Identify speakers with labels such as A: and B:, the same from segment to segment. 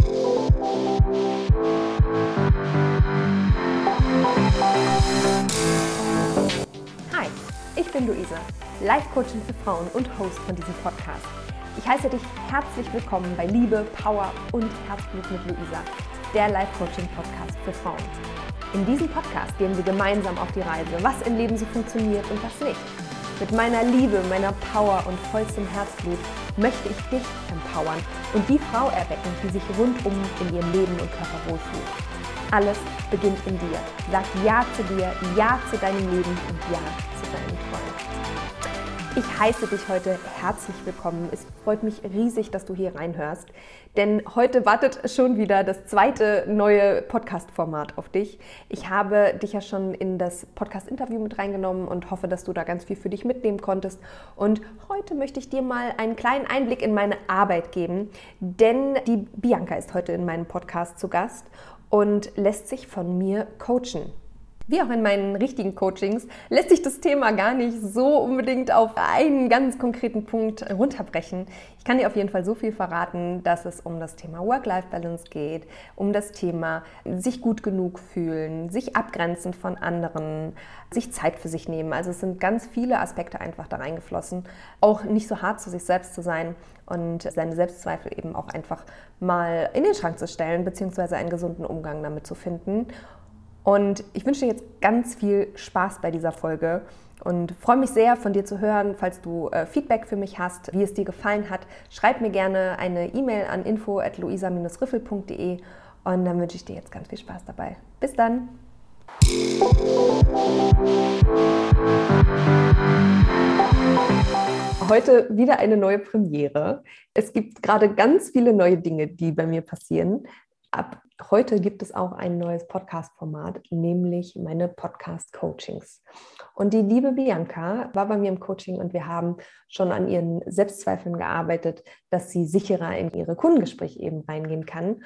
A: Hi, ich bin Luisa, Life Coachin für Frauen und Host von diesem Podcast. Ich heiße dich herzlich willkommen bei Liebe, Power und Herzblut mit Luisa, der Life Coaching Podcast für Frauen. In diesem Podcast gehen wir gemeinsam auf die Reise, was im Leben so funktioniert und was nicht. Mit meiner Liebe, meiner Power und vollstem Herzblut möchte ich dich empowern und die Frau erwecken, die sich rundum in ihrem Leben und Körper wohlfühlt. Alles beginnt in dir. Sag Ja zu dir, Ja zu deinem Leben und Ja. Ich heiße dich heute herzlich willkommen. Es freut mich riesig, dass du hier reinhörst, denn heute wartet schon wieder das zweite neue Podcast-Format auf dich. Ich habe dich ja schon in das Podcast-Interview mit reingenommen und hoffe, dass du da ganz viel für dich mitnehmen konntest. Und heute möchte ich dir mal einen kleinen Einblick in meine Arbeit geben, denn die Bianca ist heute in meinem Podcast zu Gast und lässt sich von mir coachen. Wie auch in meinen richtigen Coachings lässt sich das Thema gar nicht so unbedingt auf einen ganz konkreten Punkt runterbrechen. Ich kann dir auf jeden Fall so viel verraten, dass es um das Thema Work-Life-Balance geht, um das Thema sich gut genug fühlen, sich abgrenzen von anderen, sich Zeit für sich nehmen. Also es sind ganz viele Aspekte einfach da reingeflossen. Auch nicht so hart zu sich selbst zu sein und seine Selbstzweifel eben auch einfach mal in den Schrank zu stellen, beziehungsweise einen gesunden Umgang damit zu finden. Und ich wünsche dir jetzt ganz viel Spaß bei dieser Folge und freue mich sehr, von dir zu hören. Falls du äh, Feedback für mich hast, wie es dir gefallen hat, schreib mir gerne eine E-Mail an info.luisa-riffel.de und dann wünsche ich dir jetzt ganz viel Spaß dabei. Bis dann! Heute wieder eine neue Premiere. Es gibt gerade ganz viele neue Dinge, die bei mir passieren. Ab heute gibt es auch ein neues Podcast-Format, nämlich meine Podcast-Coachings. Und die liebe Bianca war bei mir im Coaching und wir haben schon an ihren Selbstzweifeln gearbeitet, dass sie sicherer in ihre Kundengespräche eben reingehen kann.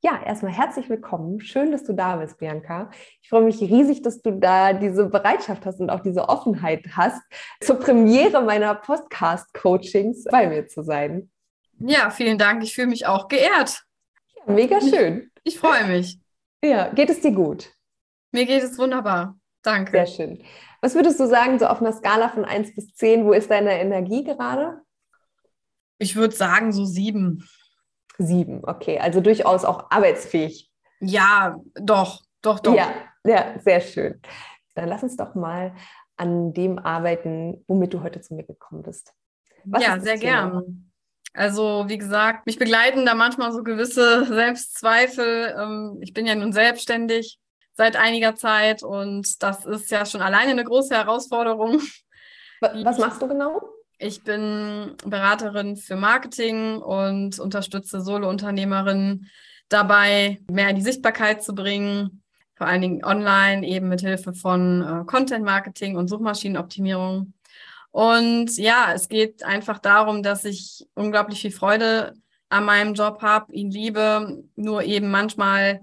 A: Ja, erstmal herzlich willkommen. Schön, dass du da bist, Bianca. Ich freue mich riesig, dass du da diese Bereitschaft hast und auch diese Offenheit hast, zur Premiere meiner Podcast-Coachings bei mir zu sein.
B: Ja, vielen Dank. Ich fühle mich auch geehrt.
A: Mega schön.
B: Ich, ich freue mich.
A: Ja, geht es dir gut?
B: Mir geht es wunderbar. Danke.
A: Sehr schön. Was würdest du sagen, so auf einer Skala von 1 bis 10, wo ist deine Energie gerade?
B: Ich würde sagen, so sieben.
A: Sieben, okay. Also durchaus auch arbeitsfähig.
B: Ja, doch, doch, doch.
A: Ja, ja, sehr schön. Dann lass uns doch mal an dem arbeiten, womit du heute zu mir gekommen bist.
B: Was ja, sehr gern. Also wie gesagt, mich begleiten da manchmal so gewisse Selbstzweifel. Ähm, ich bin ja nun selbstständig seit einiger Zeit und das ist ja schon alleine eine große Herausforderung.
A: Was machst du genau?
B: Ich bin Beraterin für Marketing und unterstütze Solo-Unternehmerinnen dabei, mehr in die Sichtbarkeit zu bringen, vor allen Dingen online, eben mit Hilfe von äh, Content-Marketing und Suchmaschinenoptimierung. Und ja, es geht einfach darum, dass ich unglaublich viel Freude an meinem Job habe, ihn liebe, nur eben manchmal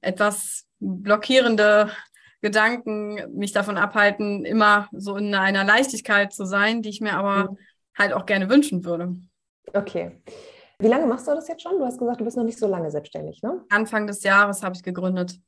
B: etwas blockierende Gedanken mich davon abhalten, immer so in einer Leichtigkeit zu sein, die ich mir aber mhm. halt auch gerne wünschen würde.
A: Okay. Wie lange machst du das jetzt schon? Du hast gesagt, du bist noch nicht so lange selbstständig, ne?
B: Anfang des Jahres habe ich gegründet.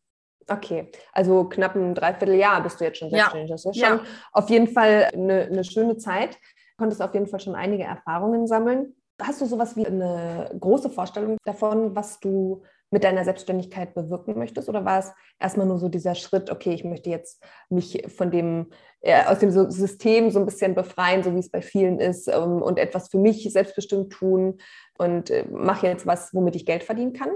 A: Okay, also knapp ein Dreivierteljahr bist du jetzt schon selbstständig. Ja. Das ist schon ja. auf jeden Fall eine, eine schöne Zeit. Konntest auf jeden Fall schon einige Erfahrungen sammeln. Hast du sowas wie eine große Vorstellung davon, was du mit deiner Selbstständigkeit bewirken möchtest? Oder war es erstmal nur so dieser Schritt, okay, ich möchte jetzt mich von dem, äh, aus dem System so ein bisschen befreien, so wie es bei vielen ist, ähm, und etwas für mich selbstbestimmt tun und äh, mache jetzt was, womit ich Geld verdienen kann?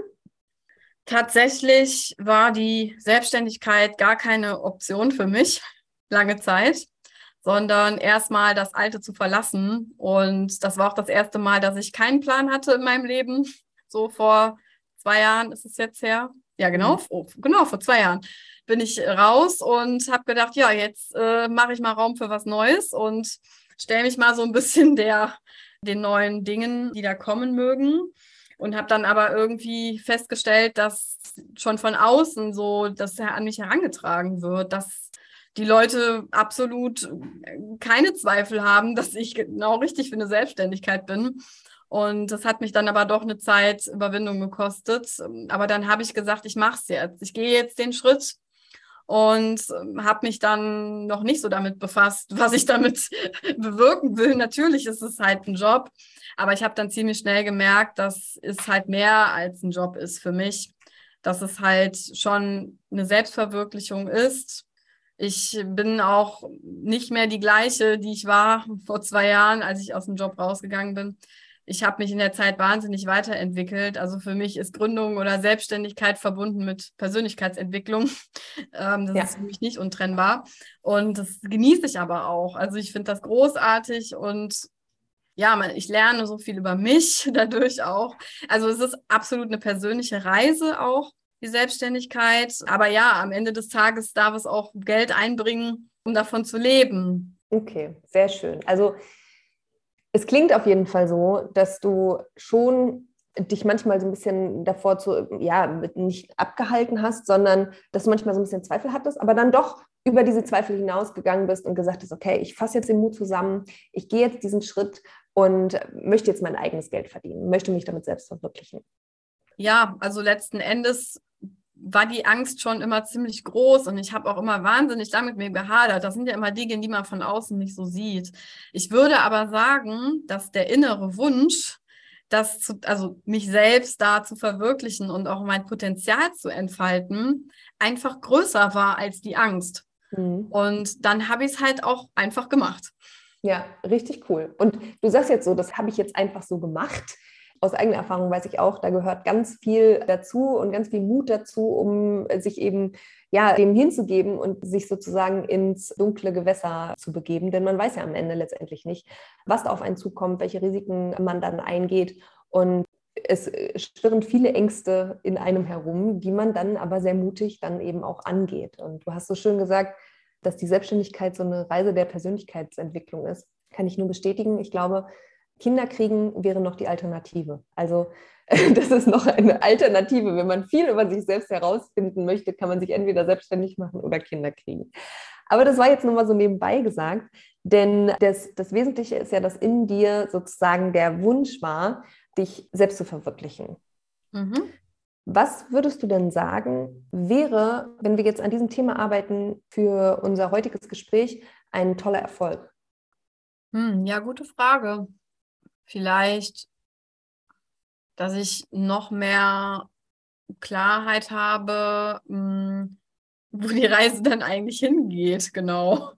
B: Tatsächlich war die Selbstständigkeit gar keine Option für mich lange Zeit, sondern erstmal das Alte zu verlassen. Und das war auch das erste Mal, dass ich keinen Plan hatte in meinem Leben. So vor zwei Jahren ist es jetzt her. Ja, genau, oh, genau, vor zwei Jahren bin ich raus und habe gedacht, ja, jetzt äh, mache ich mal Raum für was Neues und stelle mich mal so ein bisschen der, den neuen Dingen, die da kommen mögen und habe dann aber irgendwie festgestellt, dass schon von außen so das an mich herangetragen wird, dass die Leute absolut keine Zweifel haben, dass ich genau richtig für eine Selbstständigkeit bin. Und das hat mich dann aber doch eine Zeit Überwindung gekostet. Aber dann habe ich gesagt, ich mache es jetzt. Ich gehe jetzt den Schritt und habe mich dann noch nicht so damit befasst, was ich damit bewirken will. Natürlich ist es halt ein Job, aber ich habe dann ziemlich schnell gemerkt, dass es halt mehr als ein Job ist für mich, dass es halt schon eine Selbstverwirklichung ist. Ich bin auch nicht mehr die gleiche, die ich war vor zwei Jahren, als ich aus dem Job rausgegangen bin ich habe mich in der Zeit wahnsinnig weiterentwickelt. Also für mich ist Gründung oder Selbstständigkeit verbunden mit Persönlichkeitsentwicklung. Ähm, das ja. ist für mich nicht untrennbar. Und das genieße ich aber auch. Also ich finde das großartig und ja, ich lerne so viel über mich dadurch auch. Also es ist absolut eine persönliche Reise auch, die Selbstständigkeit. Aber ja, am Ende des Tages darf es auch Geld einbringen, um davon zu leben.
A: Okay, sehr schön. Also es klingt auf jeden Fall so, dass du schon dich manchmal so ein bisschen davor zu, ja, nicht abgehalten hast, sondern dass du manchmal so ein bisschen Zweifel hattest, aber dann doch über diese Zweifel hinausgegangen bist und gesagt hast, okay, ich fasse jetzt den Mut zusammen, ich gehe jetzt diesen Schritt und möchte jetzt mein eigenes Geld verdienen, möchte mich damit selbst verwirklichen.
B: Ja, also letzten Endes war die Angst schon immer ziemlich groß und ich habe auch immer wahnsinnig lange mit mir gehadert. Das sind ja immer Dinge, die man von außen nicht so sieht. Ich würde aber sagen, dass der innere Wunsch, das zu, also mich selbst da zu verwirklichen und auch mein Potenzial zu entfalten, einfach größer war als die Angst. Mhm. Und dann habe ich es halt auch einfach gemacht.
A: Ja, richtig cool. Und du sagst jetzt so, das habe ich jetzt einfach so gemacht aus eigener Erfahrung weiß ich auch, da gehört ganz viel dazu und ganz viel Mut dazu, um sich eben ja, dem hinzugeben und sich sozusagen ins dunkle Gewässer zu begeben. Denn man weiß ja am Ende letztendlich nicht, was da auf einen zukommt, welche Risiken man dann eingeht. Und es schwirren viele Ängste in einem herum, die man dann aber sehr mutig dann eben auch angeht. Und du hast so schön gesagt, dass die Selbstständigkeit so eine Reise der Persönlichkeitsentwicklung ist. Kann ich nur bestätigen. Ich glaube, Kinder kriegen wäre noch die Alternative. Also das ist noch eine Alternative. Wenn man viel über sich selbst herausfinden möchte, kann man sich entweder selbstständig machen oder Kinder kriegen. Aber das war jetzt nur mal so nebenbei gesagt, denn das, das Wesentliche ist ja, dass in dir sozusagen der Wunsch war, dich selbst zu verwirklichen. Mhm. Was würdest du denn sagen, wäre, wenn wir jetzt an diesem Thema arbeiten, für unser heutiges Gespräch ein toller Erfolg?
B: Hm, ja, gute Frage vielleicht, dass ich noch mehr Klarheit habe, hm, wo die Reise dann eigentlich hingeht, genau.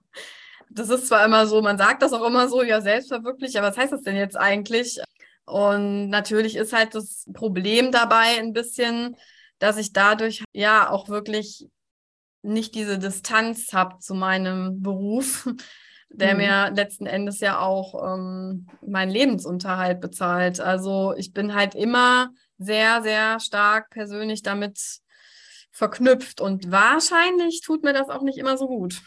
B: Das ist zwar immer so, man sagt das auch immer so, ja, selbstverwirklich, aber was heißt das denn jetzt eigentlich? Und natürlich ist halt das Problem dabei ein bisschen, dass ich dadurch ja auch wirklich nicht diese Distanz habe zu meinem Beruf, der mhm. mir letzten Endes ja auch ähm, meinen Lebensunterhalt bezahlt. Also ich bin halt immer sehr, sehr stark persönlich damit verknüpft und wahrscheinlich tut mir das auch nicht immer so gut.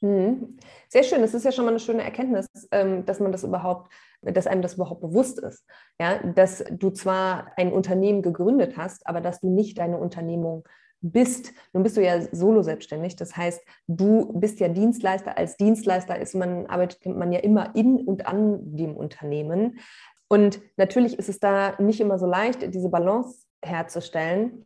A: Mhm. Sehr schön. Das ist ja schon mal eine schöne Erkenntnis, ähm, dass man das überhaupt, dass einem das überhaupt bewusst ist. Ja, dass du zwar ein Unternehmen gegründet hast, aber dass du nicht deine Unternehmung bist, nun bist du ja solo selbstständig. Das heißt, du bist ja Dienstleister. Als Dienstleister ist man, arbeitet man ja immer in und an dem Unternehmen. Und natürlich ist es da nicht immer so leicht, diese Balance herzustellen.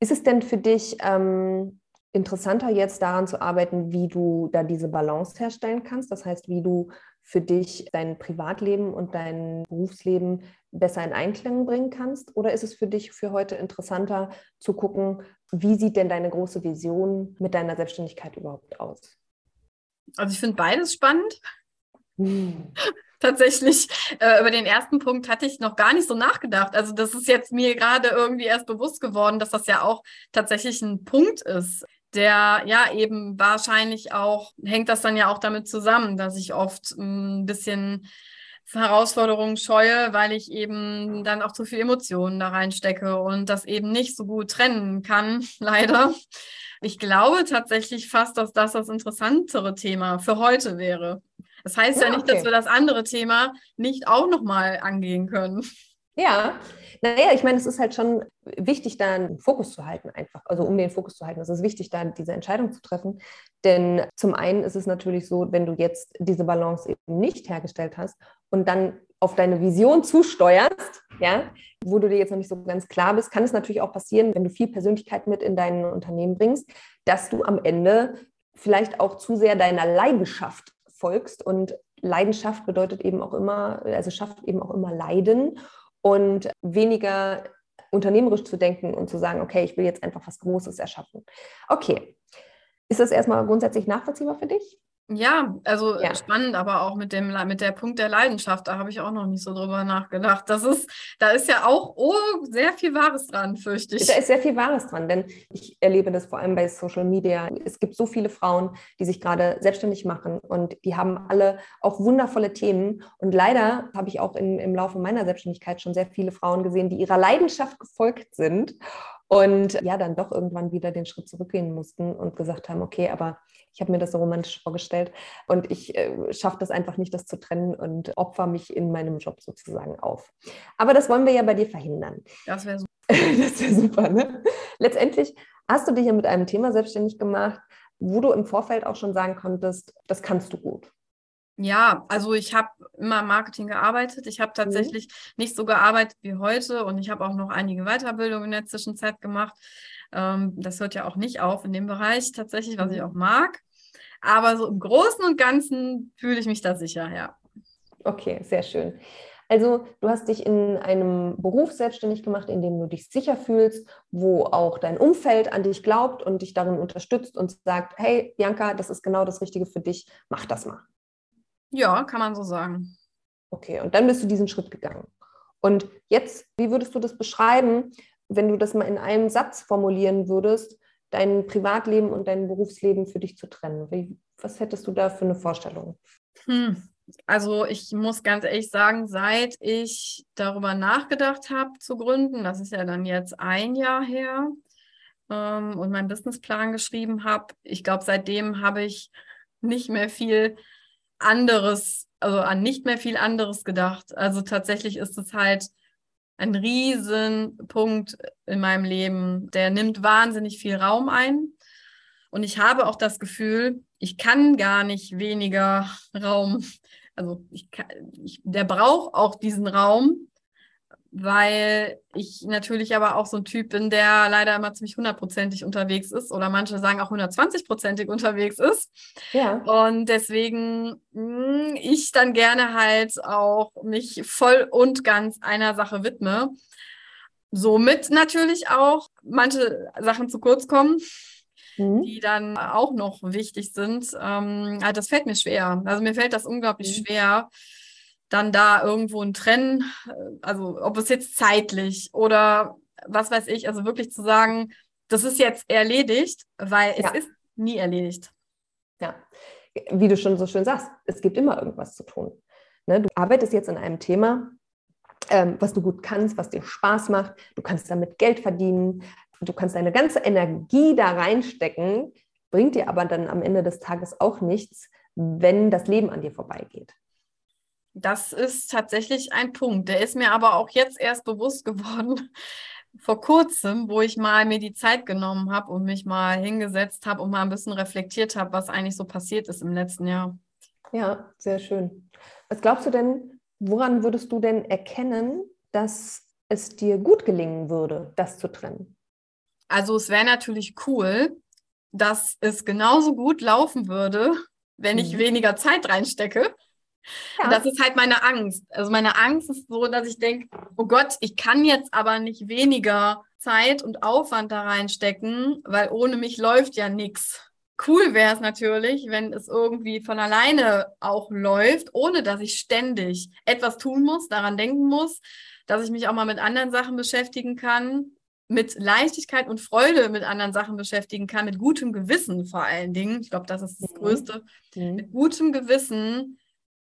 A: Ist es denn für dich ähm, interessanter, jetzt daran zu arbeiten, wie du da diese Balance herstellen kannst? Das heißt, wie du für dich dein Privatleben und dein Berufsleben besser in Einklang bringen kannst? Oder ist es für dich für heute interessanter zu gucken, wie sieht denn deine große Vision mit deiner Selbstständigkeit überhaupt aus?
B: Also ich finde beides spannend. Hm. Tatsächlich, äh, über den ersten Punkt hatte ich noch gar nicht so nachgedacht. Also das ist jetzt mir gerade irgendwie erst bewusst geworden, dass das ja auch tatsächlich ein Punkt ist, der ja eben wahrscheinlich auch, hängt das dann ja auch damit zusammen, dass ich oft ein bisschen Herausforderungen scheue, weil ich eben dann auch zu viel Emotionen da reinstecke und das eben nicht so gut trennen kann, leider. Ich glaube tatsächlich fast, dass das das interessantere Thema für heute wäre. Das heißt ja, ja nicht, okay. dass wir das andere Thema nicht auch nochmal angehen können.
A: Ja, naja, ich meine, es ist halt schon wichtig, da einen Fokus zu halten, einfach. Also um den Fokus zu halten. Es ist wichtig, da diese Entscheidung zu treffen. Denn zum einen ist es natürlich so, wenn du jetzt diese Balance eben nicht hergestellt hast und dann auf deine Vision zusteuerst, ja, wo du dir jetzt noch nicht so ganz klar bist, kann es natürlich auch passieren, wenn du viel Persönlichkeit mit in dein Unternehmen bringst, dass du am Ende vielleicht auch zu sehr deiner Leidenschaft folgst. Und Leidenschaft bedeutet eben auch immer, also schafft eben auch immer Leiden und weniger unternehmerisch zu denken und zu sagen, okay, ich will jetzt einfach was Großes erschaffen. Okay. Ist das erstmal grundsätzlich nachvollziehbar für dich?
B: Ja, also ja. spannend, aber auch mit dem mit der Punkt der Leidenschaft, da habe ich auch noch nicht so drüber nachgedacht. Das ist, da ist ja auch oh, sehr viel Wahres dran, fürchte ich.
A: Da ist sehr viel Wahres dran, denn ich erlebe das vor allem bei Social Media. Es gibt so viele Frauen, die sich gerade selbstständig machen und die haben alle auch wundervolle Themen. Und leider habe ich auch in, im Laufe meiner Selbstständigkeit schon sehr viele Frauen gesehen, die ihrer Leidenschaft gefolgt sind und ja, dann doch irgendwann wieder den Schritt zurückgehen mussten und gesagt haben, okay, aber ich habe mir das so romantisch vorgestellt und ich äh, schaffe das einfach nicht, das zu trennen und opfer mich in meinem Job sozusagen auf. Aber das wollen wir ja bei dir verhindern.
B: Das wäre super.
A: das wäre super, ne? Letztendlich hast du dich ja mit einem Thema selbstständig gemacht, wo du im Vorfeld auch schon sagen konntest, das kannst du gut.
B: Ja, also ich habe immer im Marketing gearbeitet. Ich habe mhm. tatsächlich mhm. nicht so gearbeitet wie heute und ich habe auch noch einige Weiterbildungen in der Zwischenzeit gemacht. Ähm, das hört ja auch nicht auf in dem Bereich tatsächlich, was ich mhm. auch mag. Aber so im Großen und Ganzen fühle ich mich da sicher, ja.
A: Okay, sehr schön. Also du hast dich in einem Beruf selbstständig gemacht, in dem du dich sicher fühlst, wo auch dein Umfeld an dich glaubt und dich darin unterstützt und sagt, hey Bianca, das ist genau das Richtige für dich, mach das mal.
B: Ja, kann man so sagen.
A: Okay, und dann bist du diesen Schritt gegangen. Und jetzt, wie würdest du das beschreiben? Wenn du das mal in einem Satz formulieren würdest, dein Privatleben und dein Berufsleben für dich zu trennen? Wie, was hättest du da für eine Vorstellung?
B: Hm. Also ich muss ganz ehrlich sagen, seit ich darüber nachgedacht habe zu gründen, das ist ja dann jetzt ein Jahr her, ähm, und meinen Businessplan geschrieben habe, ich glaube, seitdem habe ich nicht mehr viel anderes, also an nicht mehr viel anderes gedacht. Also tatsächlich ist es halt ein Riesenpunkt in meinem Leben. Der nimmt wahnsinnig viel Raum ein. Und ich habe auch das Gefühl, ich kann gar nicht weniger Raum. Also ich kann, ich, der braucht auch diesen Raum, weil ich natürlich aber auch so ein Typ bin, der leider immer ziemlich hundertprozentig unterwegs ist oder manche sagen auch 120-prozentig unterwegs ist. Ja. Und deswegen mh, hm, ich dann gerne halt auch mich voll und ganz einer Sache widme. Somit natürlich auch manche Sachen zu kurz kommen, mhm. die dann auch noch wichtig sind. Ähm, also das fällt mir schwer. Also mir fällt das unglaublich mhm. schwer dann da irgendwo ein Trennen, äh, also ob es jetzt zeitlich oder was weiß ich, also wirklich zu sagen, das ist jetzt erledigt, weil ja. es ist nie erledigt.
A: Ja, wie du schon so schön sagst, es gibt immer irgendwas zu tun. Ne? Du arbeitest jetzt an einem Thema, ähm, was du gut kannst, was dir Spaß macht, du kannst damit Geld verdienen, du kannst deine ganze Energie da reinstecken, bringt dir aber dann am Ende des Tages auch nichts, wenn das Leben an dir vorbeigeht.
B: Das ist tatsächlich ein Punkt. Der ist mir aber auch jetzt erst bewusst geworden, vor kurzem, wo ich mal mir die Zeit genommen habe und mich mal hingesetzt habe und mal ein bisschen reflektiert habe, was eigentlich so passiert ist im letzten Jahr.
A: Ja, sehr schön. Was glaubst du denn, woran würdest du denn erkennen, dass es dir gut gelingen würde, das zu trennen?
B: Also es wäre natürlich cool, dass es genauso gut laufen würde, wenn ich mhm. weniger Zeit reinstecke. Ja. Das ist halt meine Angst. Also meine Angst ist so, dass ich denke, oh Gott, ich kann jetzt aber nicht weniger Zeit und Aufwand da reinstecken, weil ohne mich läuft ja nichts. Cool wäre es natürlich, wenn es irgendwie von alleine auch läuft, ohne dass ich ständig etwas tun muss, daran denken muss, dass ich mich auch mal mit anderen Sachen beschäftigen kann, mit Leichtigkeit und Freude mit anderen Sachen beschäftigen kann, mit gutem Gewissen vor allen Dingen. Ich glaube, das ist das mhm. Größte. Mhm. Mit gutem Gewissen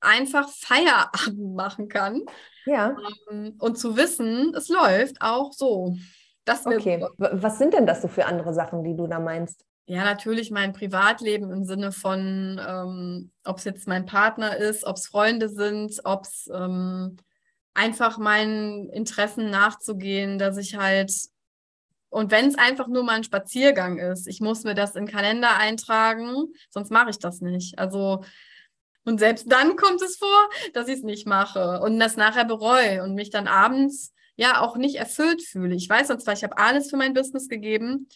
B: einfach Feierabend machen kann. Ja. Ähm, und zu wissen, es läuft auch so.
A: Das okay. Was sind denn das so für andere Sachen, die du da meinst?
B: Ja, natürlich mein Privatleben im Sinne von, ähm, ob es jetzt mein Partner ist, ob es Freunde sind, ob es ähm, einfach meinen Interessen nachzugehen, dass ich halt, und wenn es einfach nur mal ein Spaziergang ist, ich muss mir das in den Kalender eintragen, sonst mache ich das nicht. Also Und selbst dann kommt es vor, dass ich es nicht mache und das nachher bereue und mich dann abends ja auch nicht erfüllt fühle. Ich weiß zwar, ich habe alles für mein Business gegeben,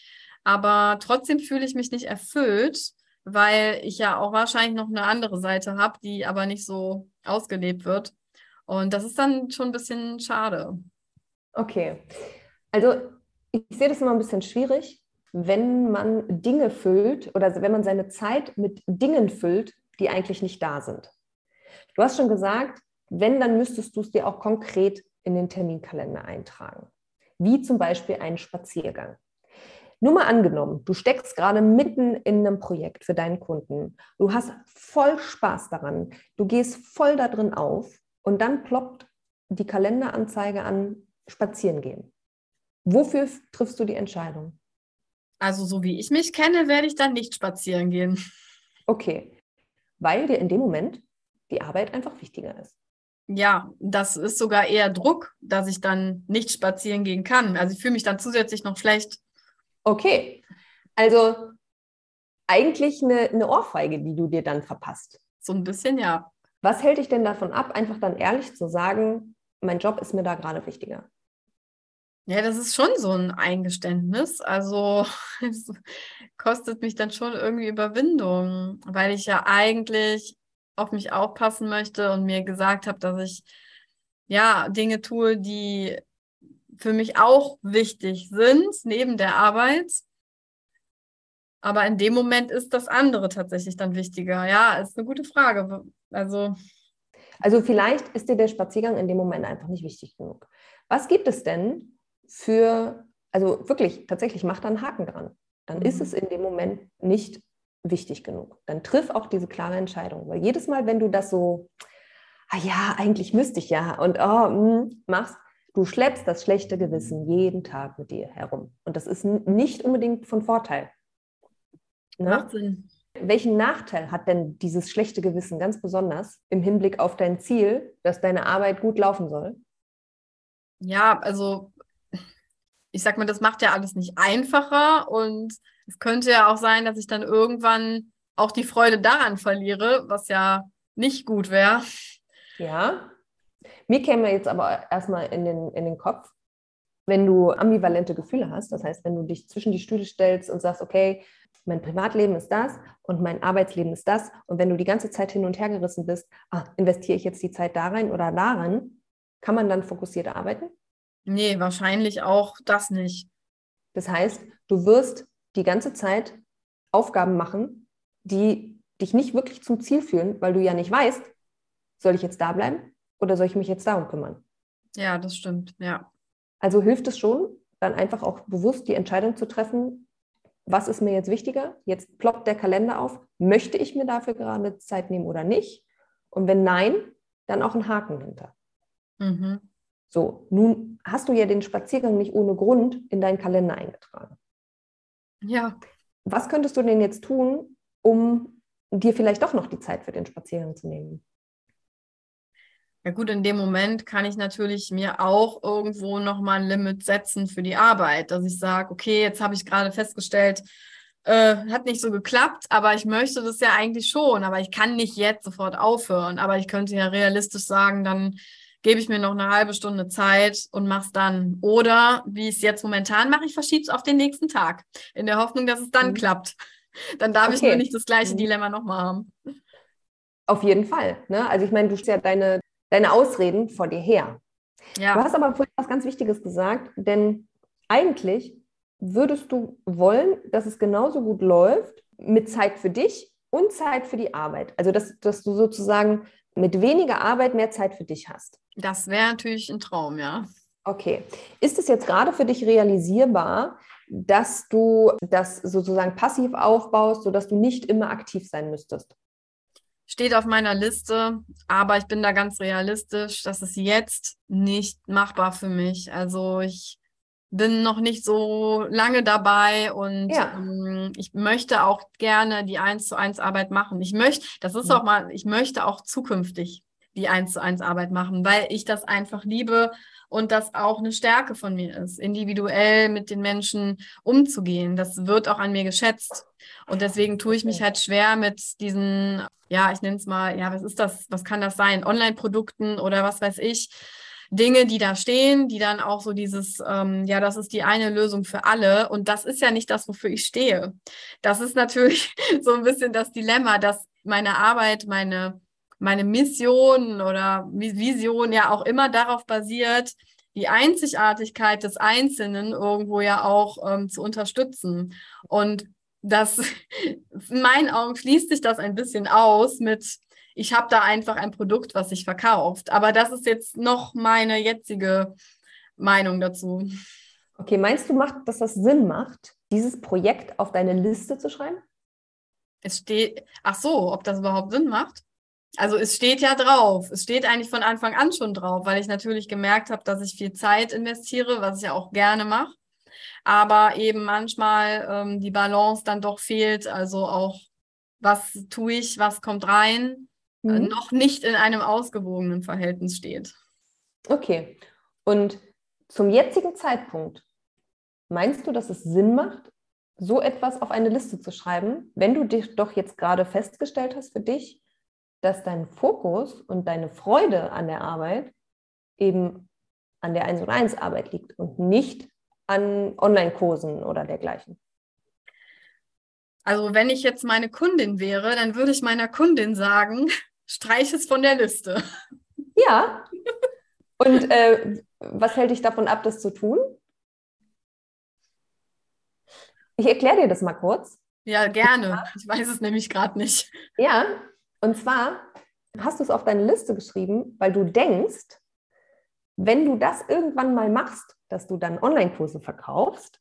B: aber trotzdem fühle ich mich nicht erfüllt, weil ich ja auch wahrscheinlich noch eine andere Seite habe, die aber nicht so ausgelebt wird. Und das ist dann schon ein bisschen schade.
A: Okay. Also ich sehe das immer ein bisschen schwierig, wenn man Dinge füllt oder wenn man seine Zeit mit Dingen füllt, die eigentlich nicht da sind. Du hast schon gesagt, wenn, dann müsstest du es dir auch konkret in den Terminkalender eintragen. Wie zum Beispiel einen Spaziergang. Nur mal angenommen, du steckst gerade mitten in einem Projekt für deinen Kunden. Du hast voll Spaß daran. Du gehst voll da drin auf und dann ploppt die Kalenderanzeige an, spazieren gehen. Wofür triffst du die Entscheidung?
B: Also so wie ich mich kenne, werde ich dann nicht spazieren gehen.
A: Okay, weil dir in dem Moment die Arbeit einfach wichtiger ist.
B: Ja, das ist sogar eher Druck, dass ich dann nicht spazieren gehen kann. Also ich fühle mich dann zusätzlich noch schlecht.
A: Okay, also eigentlich eine, eine Ohrfeige, die du dir dann verpasst.
B: So ein bisschen, ja.
A: Was hält dich denn davon ab, einfach dann ehrlich zu sagen, mein Job ist mir da gerade wichtiger?
B: Ja, das ist schon so ein Eingeständnis. Also es kostet mich dann schon irgendwie Überwindung, weil ich ja eigentlich auf mich aufpassen möchte und mir gesagt habe, dass ich ja Dinge tue, die für mich auch wichtig sind, neben der Arbeit. Aber in dem Moment ist das andere tatsächlich dann wichtiger. Ja, ist eine gute Frage. Also,
A: also vielleicht ist dir der Spaziergang in dem Moment einfach nicht wichtig genug. Was gibt es denn, für, also wirklich, tatsächlich mach da einen Haken dran. Dann mhm. ist es in dem Moment nicht wichtig genug. Dann triff auch diese klare Entscheidung. Weil jedes Mal, wenn du das so, ah ja, eigentlich müsste ich ja und oh, mh, hm, machst, du schleppst das schlechte Gewissen jeden Tag mit dir herum. Und das ist nicht unbedingt von Vorteil.
B: Ne? Macht Sinn.
A: Welchen Nachteil hat denn dieses schlechte Gewissen ganz besonders im Hinblick auf dein Ziel, dass deine Arbeit gut laufen soll?
B: Ja, also ich sag mal, das macht ja alles nicht einfacher und es könnte ja auch sein, dass ich dann irgendwann auch die Freude daran verliere, was ja nicht gut wäre.
A: Ja. Mir käme jetzt aber erstmal in den, in den Kopf, wenn du ambivalente Gefühle hast, das heißt, wenn du dich zwischen die Stühle stellst und sagst, okay, mein Privatleben ist das und mein Arbeitsleben ist das. Und wenn du die ganze Zeit hin und her gerissen bist, ah, investiere ich jetzt die Zeit da rein oder daran, kann man dann fokussiert arbeiten?
B: Nee, wahrscheinlich auch das nicht.
A: Das heißt, du wirst die ganze Zeit Aufgaben machen, die dich nicht wirklich zum Ziel führen, weil du ja nicht weißt, soll ich jetzt da bleiben oder soll ich mich jetzt darum kümmern?
B: Ja, das stimmt, ja.
A: Also hilft es schon, dann einfach auch bewusst die Entscheidung zu treffen, was ist mir jetzt wichtiger? Jetzt ploppt der Kalender auf. Möchte ich mir dafür gerade Zeit nehmen oder nicht? Und wenn nein, dann auch einen Haken hinter. Mhm. So, nun hast du ja den Spaziergang nicht ohne Grund in deinen Kalender eingetragen.
B: Ja.
A: Was könntest du denn jetzt tun, um dir vielleicht doch noch die Zeit für den Spaziergang zu nehmen?
B: Ja gut, in dem Moment kann ich natürlich mir auch irgendwo nochmal ein Limit setzen für die Arbeit, dass ich sage, okay, jetzt habe ich gerade festgestellt, äh, hat nicht so geklappt, aber ich möchte das ja eigentlich schon, aber ich kann nicht jetzt sofort aufhören, aber ich könnte ja realistisch sagen, dann gebe ich mir noch eine halbe Stunde Zeit und mache es dann. Oder wie ich es jetzt momentan mache, ich verschiebe es auf den nächsten Tag, in der Hoffnung, dass es dann mhm. klappt. Dann darf okay. ich nur nicht das gleiche mhm. Dilemma nochmal haben.
A: Auf jeden Fall. Ne? Also ich meine, du stellst ja deine, deine Ausreden vor dir her. Ja. Du hast aber vorhin was ganz Wichtiges gesagt, denn eigentlich würdest du wollen, dass es genauso gut läuft mit Zeit für dich und Zeit für die Arbeit. Also dass, dass du sozusagen mit weniger Arbeit mehr Zeit für dich hast.
B: Das wäre natürlich ein Traum, ja.
A: Okay. Ist es jetzt gerade für dich realisierbar, dass du das sozusagen passiv aufbaust, sodass du nicht immer aktiv sein müsstest?
B: Steht auf meiner Liste, aber ich bin da ganz realistisch, dass es jetzt nicht machbar für mich. Also ich bin noch nicht so lange dabei und ja. ähm, ich möchte auch gerne die eins zu eins Arbeit machen. Ich möchte, das ist ja. auch mal, ich möchte auch zukünftig die eins zu eins Arbeit machen, weil ich das einfach liebe und das auch eine Stärke von mir ist, individuell mit den Menschen umzugehen. Das wird auch an mir geschätzt. Und deswegen tue ich mich halt schwer mit diesen, ja, ich nenne es mal, ja, was ist das, was kann das sein? Online-Produkten oder was weiß ich. Dinge, die da stehen, die dann auch so dieses, ähm, ja, das ist die eine Lösung für alle. Und das ist ja nicht das, wofür ich stehe. Das ist natürlich so ein bisschen das Dilemma, dass meine Arbeit, meine, meine Mission oder Vision ja auch immer darauf basiert, die Einzigartigkeit des Einzelnen irgendwo ja auch ähm, zu unterstützen. Und das, in meinen Augen schließt sich das ein bisschen aus mit, ich habe da einfach ein Produkt, was sich verkauft. Aber das ist jetzt noch meine jetzige Meinung dazu.
A: Okay, meinst du, macht, dass das Sinn macht, dieses Projekt auf deine Liste zu schreiben?
B: Es steht, ach so, ob das überhaupt Sinn macht? Also es steht ja drauf. Es steht eigentlich von Anfang an schon drauf, weil ich natürlich gemerkt habe, dass ich viel Zeit investiere, was ich ja auch gerne mache. Aber eben manchmal ähm, die Balance dann doch fehlt. Also auch, was tue ich, was kommt rein äh, mhm. noch nicht in einem ausgewogenen Verhältnis steht.
A: Okay. Und zum jetzigen Zeitpunkt, meinst du, dass es Sinn macht, so etwas auf eine Liste zu schreiben, wenn du dich doch jetzt gerade festgestellt hast für dich, dass dein Fokus und deine Freude an der Arbeit eben an der 1 und 1 Arbeit liegt und nicht an Online-Kursen oder dergleichen?
B: Also wenn ich jetzt meine Kundin wäre, dann würde ich meiner Kundin sagen, streich es von der Liste.
A: Ja. Und äh, was hält dich davon ab, das zu tun? Ich erkläre dir das mal kurz.
B: Ja, gerne. Ich weiß es nämlich gerade nicht.
A: Ja, und zwar hast du es auf deine Liste geschrieben, weil du denkst, wenn du das irgendwann mal machst, dass du dann Online-Kurse verkaufst,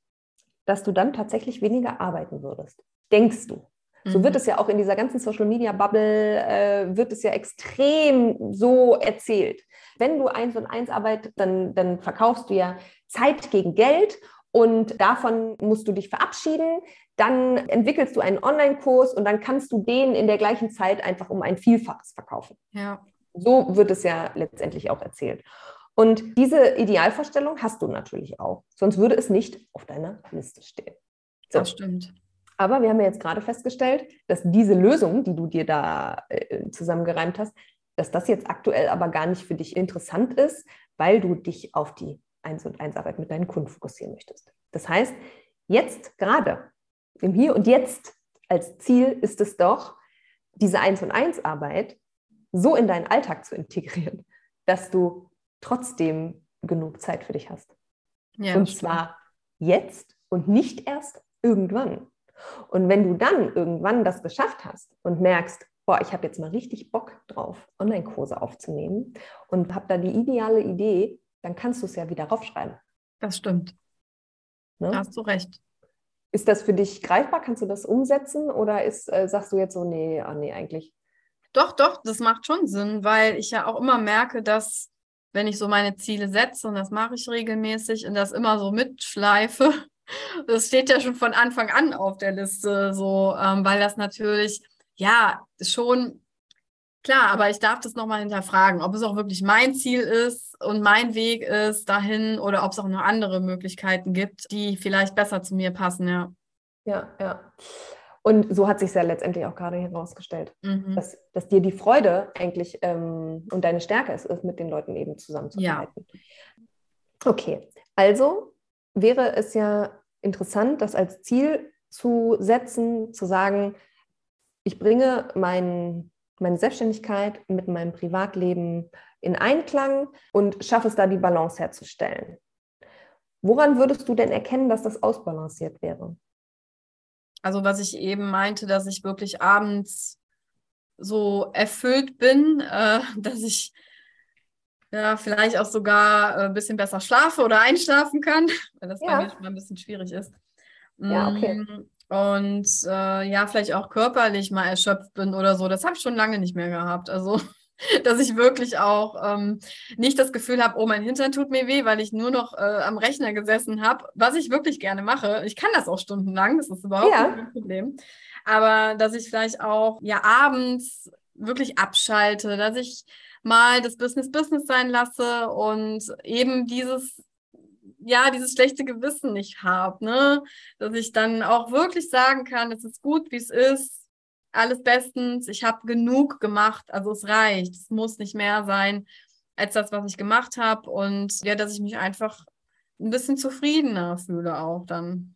A: dass du dann tatsächlich weniger arbeiten würdest. Denkst du. So wird mhm. es ja auch in dieser ganzen Social Media Bubble, äh, wird es ja extrem so erzählt. Wenn du eins und eins arbeitest, dann, dann verkaufst du ja Zeit gegen Geld und davon musst du dich verabschieden. Dann entwickelst du einen Online-Kurs und dann kannst du den in der gleichen Zeit einfach um ein Vielfaches verkaufen.
B: Ja.
A: So wird es ja letztendlich auch erzählt. Und diese Idealvorstellung hast du natürlich auch. Sonst würde es nicht auf deiner Liste stehen.
B: So. Das stimmt.
A: Aber wir haben ja jetzt gerade festgestellt, dass diese Lösung, die du dir da äh, zusammengereimt hast, dass das jetzt aktuell aber gar nicht für dich interessant ist, weil du dich auf die 1 und 1 Arbeit mit deinen Kunden fokussieren möchtest. Das heißt, jetzt gerade, im Hier und Jetzt als Ziel ist es doch, diese 1 und 1 Arbeit so in deinen Alltag zu integrieren, dass du trotzdem genug Zeit für dich hast. Ja, und zwar jetzt und nicht erst irgendwann. Und wenn du dann irgendwann das geschafft hast und merkst, boah, ich habe jetzt mal richtig Bock drauf, Online-Kurse aufzunehmen und habe da die ideale Idee, dann kannst du es ja wieder raufschreiben.
B: Das stimmt. Ne? Da hast du recht.
A: Ist das für dich greifbar? Kannst du das umsetzen oder ist, äh, sagst du jetzt so, nee, ah, nee, eigentlich?
B: Doch, doch, das macht schon Sinn, weil ich ja auch immer merke, dass wenn ich so meine Ziele setze und das mache ich regelmäßig und das immer so mitschleife, das steht ja schon von Anfang an auf der Liste, so, ähm, weil das natürlich, ja, schon klar, aber ich darf das nochmal hinterfragen, ob es auch wirklich mein Ziel ist und mein Weg ist dahin oder ob es auch noch andere Möglichkeiten gibt, die vielleicht besser zu mir passen, ja.
A: Ja, ja. Und so hat sich ja letztendlich auch gerade herausgestellt, mhm. dass, dass dir die Freude eigentlich ähm, und deine Stärke ist, ist, mit den Leuten eben zusammenzuarbeiten. Ja. Okay, also wäre es ja interessant, das als Ziel zu setzen, zu sagen, ich bringe mein, meine Selbstständigkeit mit meinem Privatleben in Einklang und schaffe es da, die Balance herzustellen. Woran würdest du denn erkennen, dass das ausbalanciert wäre?
B: Also was ich eben meinte, dass ich wirklich abends so erfüllt bin, äh, dass ich ja, vielleicht auch sogar ein äh, bisschen besser schlafe oder einschlafen kann, weil das ja. bei mir schon mal ein bisschen schwierig ist.
A: Ja, okay.
B: Und äh, ja, vielleicht auch körperlich mal erschöpft bin oder so. Das habe ich schon lange nicht mehr gehabt. Also, dass ich wirklich auch ähm, nicht das Gefühl habe, oh, mein Hintern tut mir weh, weil ich nur noch äh, am Rechner gesessen habe, was ich wirklich gerne mache. Ich kann das auch stundenlang, das ist überhaupt ja. kein Problem. Aber dass ich vielleicht auch ja abends wirklich abschalte, dass ich mal das Business Business sein lasse und eben dieses ja, dieses schlechte Gewissen nicht habe, ne? Dass ich dann auch wirklich sagen kann, es ist gut, wie es ist, alles bestens, ich habe genug gemacht, also es reicht, es muss nicht mehr sein als das, was ich gemacht habe und ja, dass ich mich einfach ein bisschen zufriedener fühle auch dann.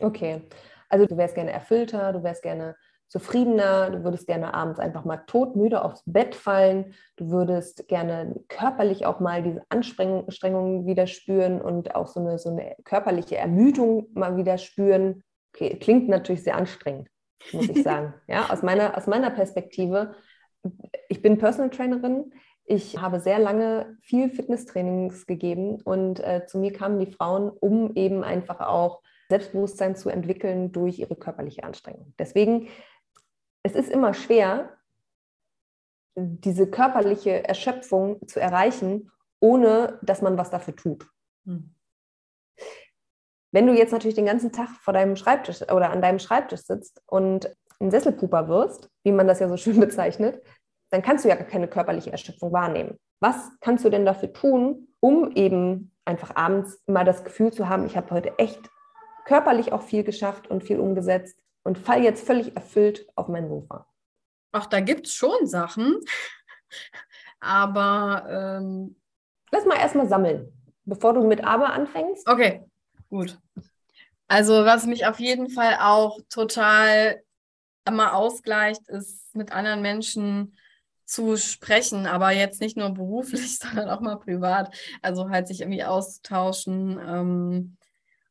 A: Okay, also du wärst gerne erfüllter, du wärst gerne zufriedener, du würdest gerne abends einfach mal todmüde aufs Bett fallen, du würdest gerne körperlich auch mal diese Anstrengungen wieder spüren und auch so eine, so eine körperliche Ermüdung mal wieder spüren. Okay, klingt natürlich sehr anstrengend, muss ich sagen. ja, aus meiner, aus meiner Perspektive, ich bin Personal Trainerin, ich habe sehr lange viel Fitnesstrainings gegeben und äh, zu mir kamen die Frauen, um eben einfach auch Selbstbewusstsein zu entwickeln durch ihre körperliche Anstrengung. Deswegen es ist immer schwer, diese körperliche Erschöpfung zu erreichen, ohne dass man was dafür tut. Hm. Wenn du jetzt natürlich den ganzen Tag vor deinem Schreibtisch oder an deinem Schreibtisch sitzt und ein Sesselpuper wirst, wie man das ja so schön bezeichnet, dann kannst du ja gar keine körperliche Erschöpfung wahrnehmen. Was kannst du denn dafür tun, um eben einfach abends mal das Gefühl zu haben, ich habe heute echt körperlich auch viel geschafft und viel umgesetzt und fall jetzt völlig erfüllt auf mein Sofa.
B: Ach, da gibt es schon Sachen. Aber ähm
A: lass mal erstmal sammeln, bevor du mit Aber anfängst.
B: Okay, gut. Also, was mich auf jeden Fall auch total immer ausgleicht, ist mit anderen Menschen zu sprechen, aber jetzt nicht nur beruflich, sondern auch mal privat. Also halt sich irgendwie auszutauschen. Ähm,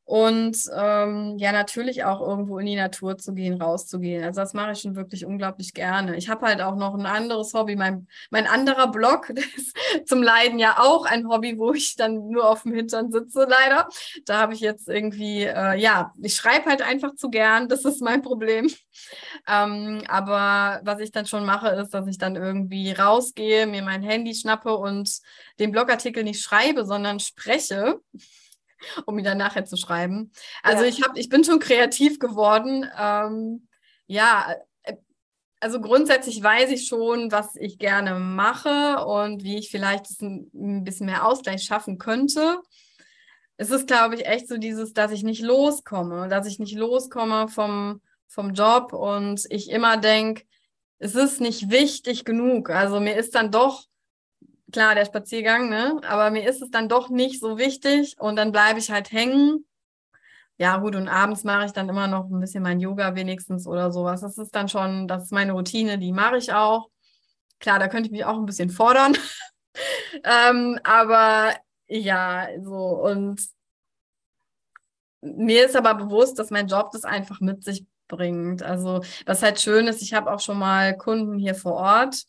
B: und ähm, ja, natürlich auch irgendwo in die Natur zu gehen, rauszugehen. Also das mache ich schon wirklich unglaublich gerne. Ich habe halt auch noch ein anderes Hobby. Mein, mein anderer Blog ist zum Leiden ja auch ein Hobby, wo ich dann nur auf dem Hintern sitze, leider. Da habe ich jetzt irgendwie, äh, ja, ich schreibe halt einfach zu gern. Das ist mein Problem. Ähm, aber was ich dann schon mache, ist, dass ich dann irgendwie rausgehe, mir mein Handy schnappe und den Blogartikel nicht schreibe, sondern spreche um ihn dann nachher zu schreiben. Also ja. ich habe, ich bin schon kreativ geworden. Ähm, ja, äh, also grundsätzlich weiß ich schon, was ich gerne mache und wie ich vielleicht ein bisschen mehr Ausgleich schaffen könnte. Es ist, glaube ich, echt so dieses, dass ich nicht loskomme, dass ich nicht loskomme vom, vom Job und ich immer denke, es ist nicht wichtig genug. Also mir ist dann doch klar, der Spaziergang, ne? Aber mir ist es dann doch nicht so wichtig und dann bleibe ich halt hängen. Ja, gut, und abends mache ich dann immer noch ein bisschen mein Yoga wenigstens oder sowas. Das ist dann schon, das ist meine Routine, die mache ich auch. Klar, da könnte ich mich auch ein bisschen fordern. ähm, aber ja, so und mir ist aber bewusst, dass mein Job das einfach mit sich bringt. Also, was halt schön ist, ich habe auch schon mal Kunden hier vor Ort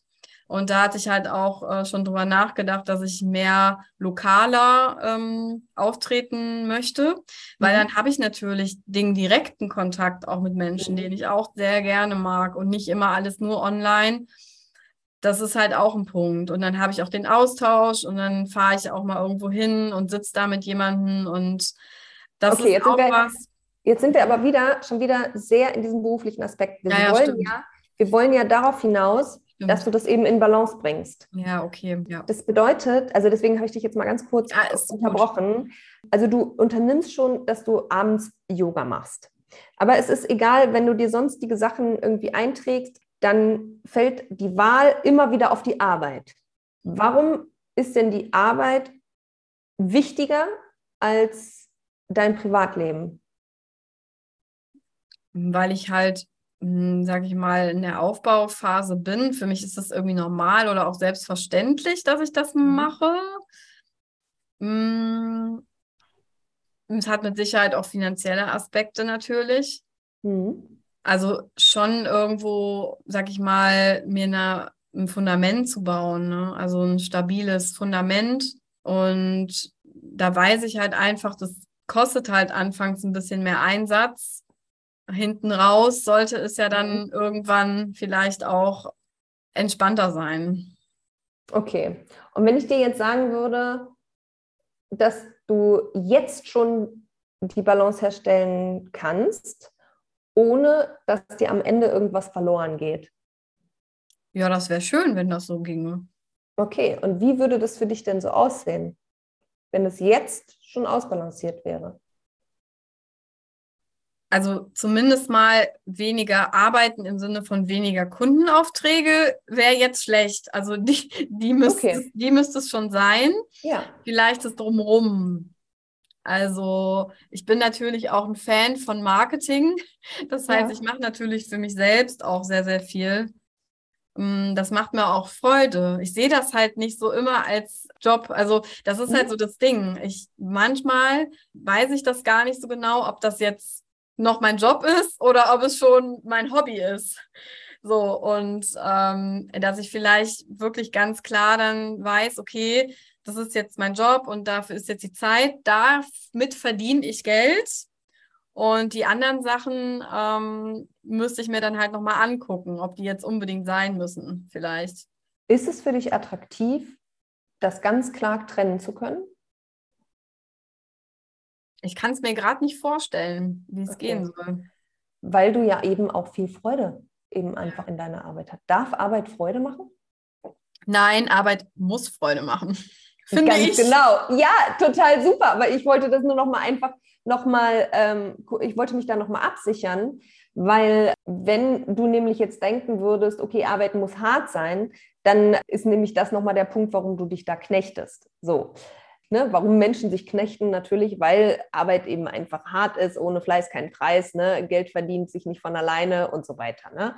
B: und da hatte ich halt auch äh, schon drüber nachgedacht, dass ich mehr lokaler ähm, auftreten möchte, weil mhm. dann habe ich natürlich den direkten Kontakt auch mit Menschen, den ich auch sehr gerne mag und nicht immer alles nur online. Das ist halt auch ein Punkt. Und dann habe ich auch den Austausch und dann fahre ich auch mal irgendwo hin und sitze da mit jemandem und das okay, ist auch
A: wir,
B: was.
A: Jetzt sind wir aber wieder schon wieder sehr in diesem beruflichen Aspekt. Wir, ja, wollen, ja, wir wollen ja darauf hinaus, Stimmt. dass du das eben in Balance bringst.
B: Ja, okay. Ja.
A: Das bedeutet, also deswegen habe ich dich jetzt mal ganz kurz ja, unterbrochen. Gut. Also du unternimmst schon, dass du abends Yoga machst. Aber es ist egal, wenn du dir sonstige Sachen irgendwie einträgst, dann fällt die Wahl immer wieder auf die Arbeit. Warum ist denn die Arbeit wichtiger als dein Privatleben?
B: Weil ich halt sage ich mal, in der Aufbauphase bin. Für mich ist das irgendwie normal oder auch selbstverständlich, dass ich das mhm. mache. Hm, es hat mit Sicherheit auch finanzielle Aspekte natürlich. Mhm. Also schon irgendwo, sag ich mal, mir eine, ein Fundament zu bauen, ne? also ein stabiles Fundament. Und da weiß ich halt einfach, das kostet halt anfangs ein bisschen mehr Einsatz hinten raus sollte es ja dann mhm. irgendwann vielleicht auch entspannter sein.
A: Okay. Und wenn ich dir jetzt sagen würde, dass du jetzt schon die Balance herstellen kannst, ohne dass dir am Ende irgendwas verloren geht.
B: Ja, das wäre schön, wenn das so ginge.
A: Okay, und wie würde das für dich denn so aussehen, wenn es jetzt schon ausbalanciert wäre?
B: Also zumindest mal weniger arbeiten im Sinne von weniger Kundenaufträge wäre jetzt schlecht. Also die, die, müsste, okay. die müsste es schon sein.
A: Ja.
B: Vielleicht das drumherum. Also ich bin natürlich auch ein Fan von Marketing. Das heißt, ja. ich mache natürlich für mich selbst auch sehr, sehr viel. Mm, das macht mir auch Freude. Ich sehe das halt nicht so immer als Job. Also das ist halt mhm. halt so das Ding. Ich manchmal weiß ich das gar nicht so genau, ob das jetzt noch mein Job ist oder ob es schon mein Hobby ist. So, und ähm, dass ich vielleicht wirklich ganz klar dann weiß, okay, das ist jetzt mein Job und dafür ist jetzt die Zeit, damit verdiene ich Geld. Und die anderen Sachen ähm, müsste ich mir dann halt nochmal angucken, ob die jetzt unbedingt sein müssen, vielleicht.
A: Ist es für dich attraktiv, das ganz klar trennen zu können?
B: Ich kann es mir gerade nicht vorstellen, wie es okay. gehen soll.
A: Weil du ja eben auch viel Freude eben einfach in deiner Arbeit hast. Darf Arbeit Freude machen?
B: Nein, Arbeit muss Freude machen.
A: Finde Ganz ich. genau. Ja, total super. Aber ich wollte das nur noch mal einfach noch mal, ähm, ich wollte mich da noch mal absichern, weil wenn du nämlich jetzt denken würdest, okay, Arbeit muss hart sein, dann ist nämlich das noch mal der Punkt, warum du dich da knechtest. So. Ne, warum Menschen sich knechten? Natürlich, weil Arbeit eben einfach hart ist, ohne Fleiß kein Preis, ne? Geld verdient sich nicht von alleine und so weiter. Ne?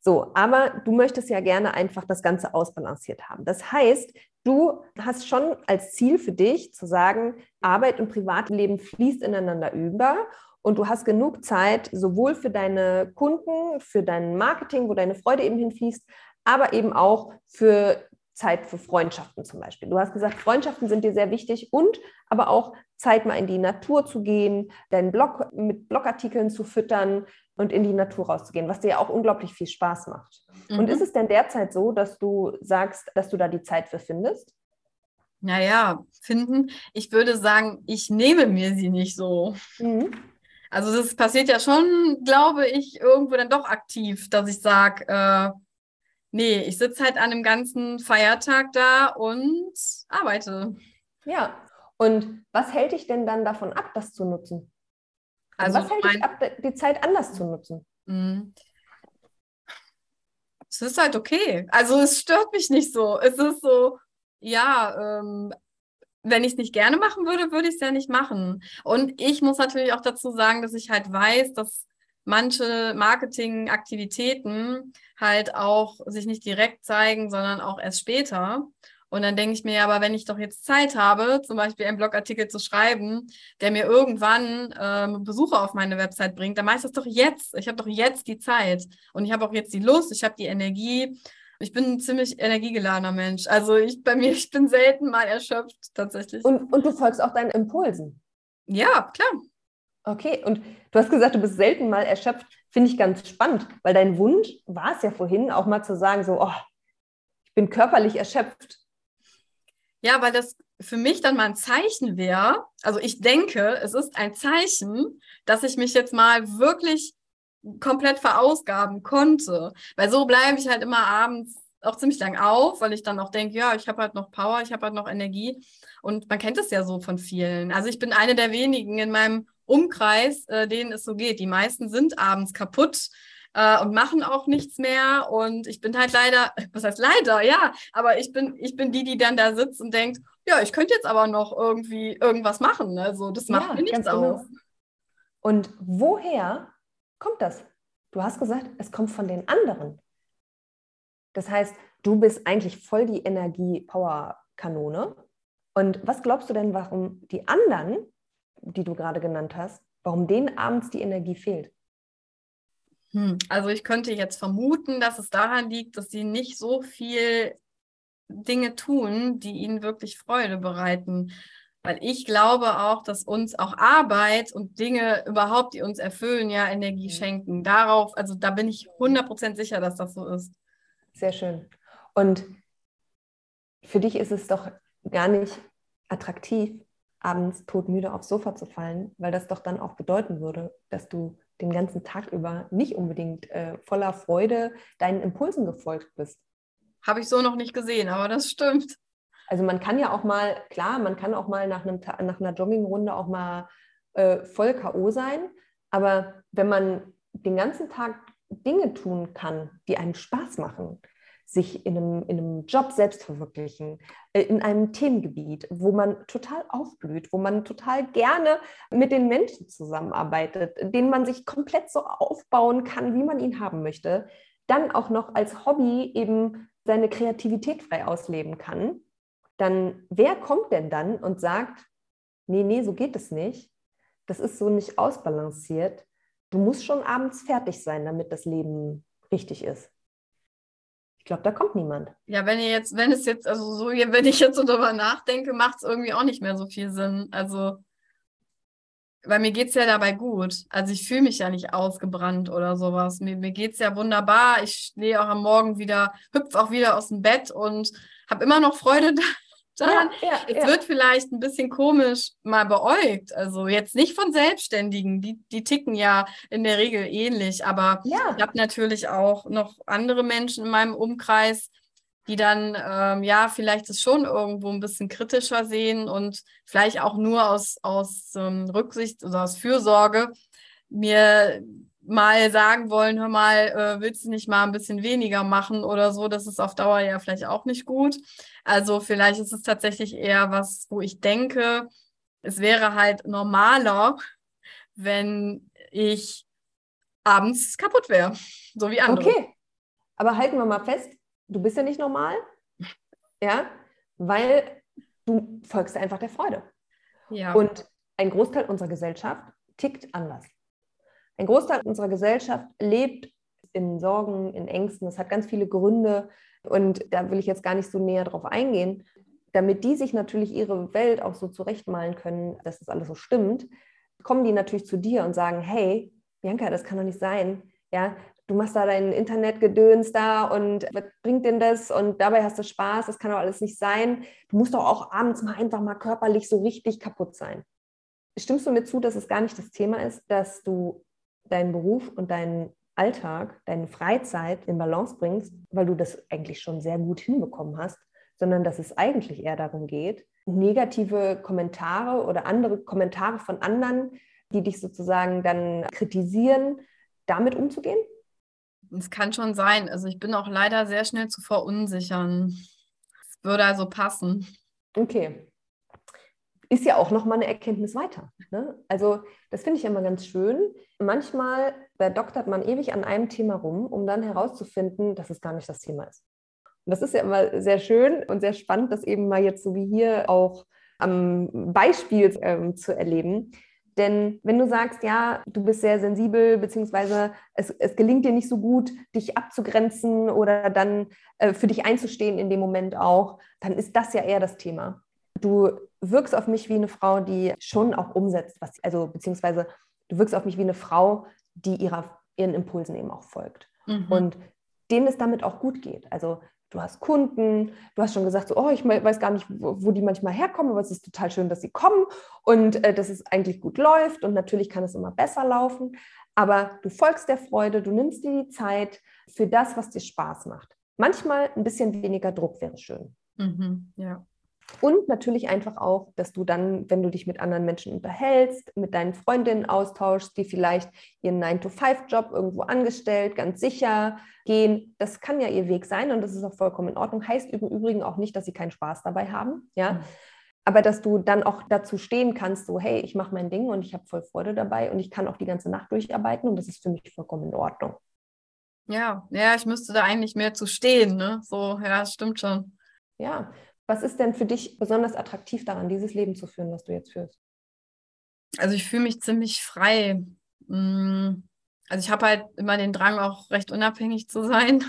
A: So, aber du möchtest ja gerne einfach das Ganze ausbalanciert haben. Das heißt, du hast schon als Ziel für dich zu sagen, Arbeit und Privatleben fließt ineinander über und du hast genug Zeit, sowohl für deine Kunden, für dein Marketing, wo deine Freude eben hinfließt, aber eben auch für Zeit für Freundschaften zum Beispiel. Du hast gesagt, Freundschaften sind dir sehr wichtig und aber auch Zeit mal in die Natur zu gehen, deinen Blog mit Blogartikeln zu füttern und in die Natur rauszugehen, was dir ja auch unglaublich viel Spaß macht. Mhm. Und ist es denn derzeit so, dass du sagst, dass du da die Zeit für findest?
B: Naja, finden. Ich würde sagen, ich nehme mir sie nicht so. Mhm. Also das passiert ja schon, glaube ich, irgendwo dann doch aktiv, dass ich sage, äh, Nee, ich sitze halt an einem ganzen Feiertag da und arbeite.
A: Ja, und was hält dich denn dann davon ab, das zu nutzen? Also, also was hält dich ab, die Zeit anders zu nutzen? Mhm.
B: Es ist halt okay. Also es stört mich nicht so. Es ist so, ja, ähm, wenn ich es nicht gerne machen würde, würde ich es ja nicht machen. Und ich muss natürlich auch dazu sagen, dass ich halt weiß, dass manche Marketingaktivitäten halt auch sich nicht direkt zeigen, sondern auch erst später. Und dann denke ich mir, aber wenn ich doch jetzt Zeit habe, zum Beispiel einen Blogartikel zu schreiben, der mir irgendwann ähm, Besucher auf meine Website bringt, dann mache ich das doch jetzt. Ich habe doch jetzt die Zeit und ich habe auch jetzt die Lust, ich habe die Energie. Ich bin ein ziemlich energiegeladener Mensch. Also ich bei mir, ich bin selten mal erschöpft tatsächlich.
A: Und, und du folgst auch deinen Impulsen.
B: Ja, klar.
A: Okay, und du hast gesagt, du bist selten mal erschöpft. Finde ich ganz spannend, weil dein Wunsch war es ja vorhin, auch mal zu sagen, so, oh, ich bin körperlich erschöpft.
B: Ja, weil das für mich dann mal ein Zeichen wäre. Also ich denke, es ist ein Zeichen, dass ich mich jetzt mal wirklich komplett verausgaben konnte. Weil so bleibe ich halt immer abends auch ziemlich lang auf, weil ich dann auch denke, ja, ich habe halt noch Power, ich habe halt noch Energie. Und man kennt es ja so von vielen. Also ich bin eine der wenigen in meinem Umkreis, äh, denen es so geht. Die meisten sind abends kaputt äh, und machen auch nichts mehr. Und ich bin halt leider, was heißt leider, ja, aber ich bin, ich bin die, die dann da sitzt und denkt, ja, ich könnte jetzt aber noch irgendwie irgendwas machen. Also das macht ja, mir nichts genau. aus.
A: Und woher kommt das? Du hast gesagt, es kommt von den anderen. Das heißt, du bist eigentlich voll die Energie-Power-Kanone. Und was glaubst du denn, warum die anderen die du gerade genannt hast, warum denen abends die Energie fehlt?
B: Hm, also ich könnte jetzt vermuten, dass es daran liegt, dass sie nicht so viel Dinge tun, die ihnen wirklich Freude bereiten. Weil ich glaube auch, dass uns auch Arbeit und Dinge überhaupt, die uns erfüllen, ja Energie mhm. schenken. Darauf, also da bin ich 100% sicher, dass das so ist.
A: Sehr schön. Und für dich ist es doch gar nicht attraktiv, abends todmüde aufs Sofa zu fallen, weil das doch dann auch bedeuten würde, dass du den ganzen Tag über nicht unbedingt äh, voller Freude deinen Impulsen gefolgt bist.
B: habe ich so noch nicht gesehen, aber das stimmt.
A: Also man kann ja auch mal, klar, man kann auch mal nach, einem, nach einer Joggingrunde auch mal äh, voll K.O. sein, aber wenn man den ganzen Tag Dinge tun kann, die einem Spaß machen, sich in einem, in einem Job selbst verwirklichen, äh, in einem Themengebiet, wo man total aufblüht, wo man total gerne mit den Menschen zusammenarbeitet, den man sich komplett so aufbauen kann, wie man ihn haben möchte, dann auch noch als Hobby eben seine Kreativität frei ausleben kann, dann wer kommt denn dann und sagt, nee, nee, so geht es nicht, das ist so nicht ausbalanciert, du musst schon abends fertig sein, damit das Leben richtig ist. Ich glaube, da kommt niemand.
B: Ja, wenn ihr jetzt, wenn es jetzt, also so, wenn ich jetzt so darüber nachdenke, macht es irgendwie auch nicht mehr so viel Sinn. Also, weil mir geht es ja dabei gut. Also ich fühle mich ja nicht ausgebrannt oder sowas. Mir, mir geht es ja wunderbar. Ich stehe auch am Morgen wieder, hüpfe auch wieder aus dem Bett und habe immer noch Freude daran. Ja, ja, es ja. wird vielleicht ein bisschen komisch mal beäugt. Also jetzt nicht von Selbstständigen, die, die ticken ja in der Regel ähnlich, aber ich habe natürlich auch noch andere Menschen in meinem Umkreis, die dann ähm, ja vielleicht es schon irgendwo ein bisschen kritischer sehen und vielleicht auch nur aus, aus ähm, Rücksicht oder aus Fürsorge mir mal sagen wollen, hör mal, äh, willst du nicht mal ein bisschen weniger machen oder so, das ist auf Dauer ja vielleicht auch nicht gut. Also vielleicht ist es tatsächlich eher was, wo ich denke, es wäre halt normaler, wenn ich abends kaputt wäre, so wie andere.
A: Okay, aber halten wir mal fest, du bist ja nicht normal, ja, weil du folgst einfach der Freude. Ja. Und ein Großteil unserer Gesellschaft tickt anders. Ein Großteil unserer Gesellschaft lebt in Sorgen, in Ängsten. Das hat ganz viele Gründe und da will ich jetzt gar nicht so näher drauf eingehen. Damit die sich natürlich ihre Welt auch so zurechtmalen können, dass das alles so stimmt, kommen die natürlich zu dir und sagen, hey, Bianca, das kann doch nicht sein. Ja, du machst da dein Internetgedöns da und was bringt denn das? Und dabei hast du Spaß, das kann doch alles nicht sein. Du musst doch auch abends mal einfach mal körperlich so richtig kaputt sein. Stimmst du mir zu, dass es gar nicht das Thema ist, dass du deinen Beruf und deinen Alltag, deine Freizeit in Balance bringst, weil du das eigentlich schon sehr gut hinbekommen hast, sondern dass es eigentlich eher darum geht, negative Kommentare oder andere Kommentare von anderen, die dich sozusagen dann kritisieren, damit umzugehen?
B: Es kann schon sein. Also ich bin auch leider sehr schnell zu verunsichern. Es würde also passen.
A: Okay ist ja auch nochmal eine Erkenntnis weiter. Ne? Also das finde ich immer ganz schön. Manchmal doktert man ewig an einem Thema rum, um dann herauszufinden, dass es gar nicht das Thema ist. Und das ist ja immer sehr schön und sehr spannend, das eben mal jetzt so wie hier auch am Beispiel ähm, zu erleben. Denn wenn du sagst, ja, du bist sehr sensibel, beziehungsweise es, es gelingt dir nicht so gut, dich abzugrenzen oder dann äh, für dich einzustehen in dem Moment auch, dann ist das ja eher das Thema. Du wirkst auf mich wie eine Frau, die schon auch umsetzt, was, also beziehungsweise du wirkst auf mich wie eine Frau, die ihrer, ihren Impulsen eben auch folgt. Mhm. Und denen es damit auch gut geht. Also du hast Kunden, du hast schon gesagt, so, oh, ich weiß gar nicht, wo, wo, die manchmal herkommen, aber es ist total schön, dass sie kommen und äh, dass es eigentlich gut läuft und natürlich kann es immer besser laufen, aber du folgst der Freude, du nimmst dir die Zeit für das, was dir Spaß macht. Manchmal ein bisschen weniger Druck wäre schön.
B: Mhm, ja.
A: Und natürlich einfach auch, dass du dann, wenn du dich mit anderen Menschen unterhältst, mit deinen Freundinnen austauschst, die vielleicht ihren 9-to-5-Job irgendwo angestellt, ganz sicher gehen. Das kann ja ihr Weg sein und das ist auch vollkommen in Ordnung. Heißt im Übrigen auch nicht, dass sie keinen Spaß dabei haben. Ja. Mhm. Aber dass du dann auch dazu stehen kannst, so, hey, ich mache mein Ding und ich habe voll Freude dabei und ich kann auch die ganze Nacht durcharbeiten und das ist für mich vollkommen in Ordnung.
B: Ja, ja, ich müsste da eigentlich mehr zu stehen, ne? So, ja, stimmt schon.
A: Ja, was ist denn für dich besonders attraktiv daran, dieses Leben zu führen, was du jetzt führst?
B: Also ich fühle mich ziemlich frei. Mm, also ich habe halt immer den Drang, auch recht unabhängig zu sein.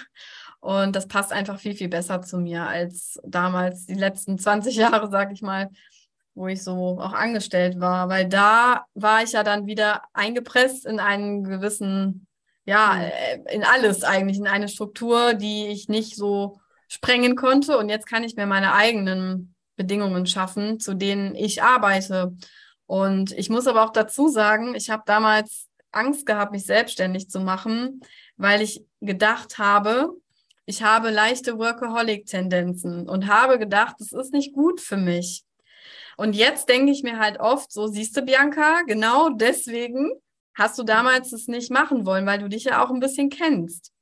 B: Und das passt einfach viel, viel besser zu mir als damals die letzten 20 Jahre, sag ich mal, wo ich so auch angestellt war. Weil da war ich ja dann wieder eingepresst in einen gewissen, ja, mhm. äh, in alles eigentlich, in eine Struktur, die ich nicht so sprengen konnte. Und jetzt kann ich mir meine eigenen Bedingungen schaffen, zu denen ich arbeite. Und ich muss aber auch dazu sagen, ich habe damals Angst gehabt, mich selbstständig zu machen, weil ich gedacht habe, ich habe leichte Workaholic-Tendenzen und habe gedacht, das ist nicht gut für mich. Und jetzt denke ich mir halt oft so, siehst du, Bianca, genau deswegen hast du damals es nicht machen wollen, weil du dich ja auch ein bisschen kennst.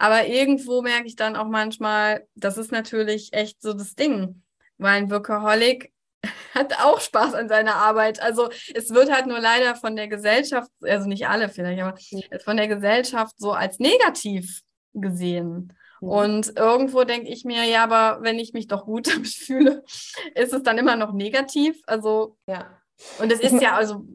B: Aber irgendwo merke ich dann auch manchmal, das ist natürlich echt so das Ding, weil ein Workaholic hat auch Spaß an seiner Arbeit. Also es wird halt nur leider von der Gesellschaft, also nicht alle vielleicht, aber von der Gesellschaft so als negativ gesehen. Mhm. Und irgendwo denke ich mir, ja, aber wenn ich mich doch gut damit fühle, ist es dann immer noch negativ. Also, ja. Und es ist ja, also,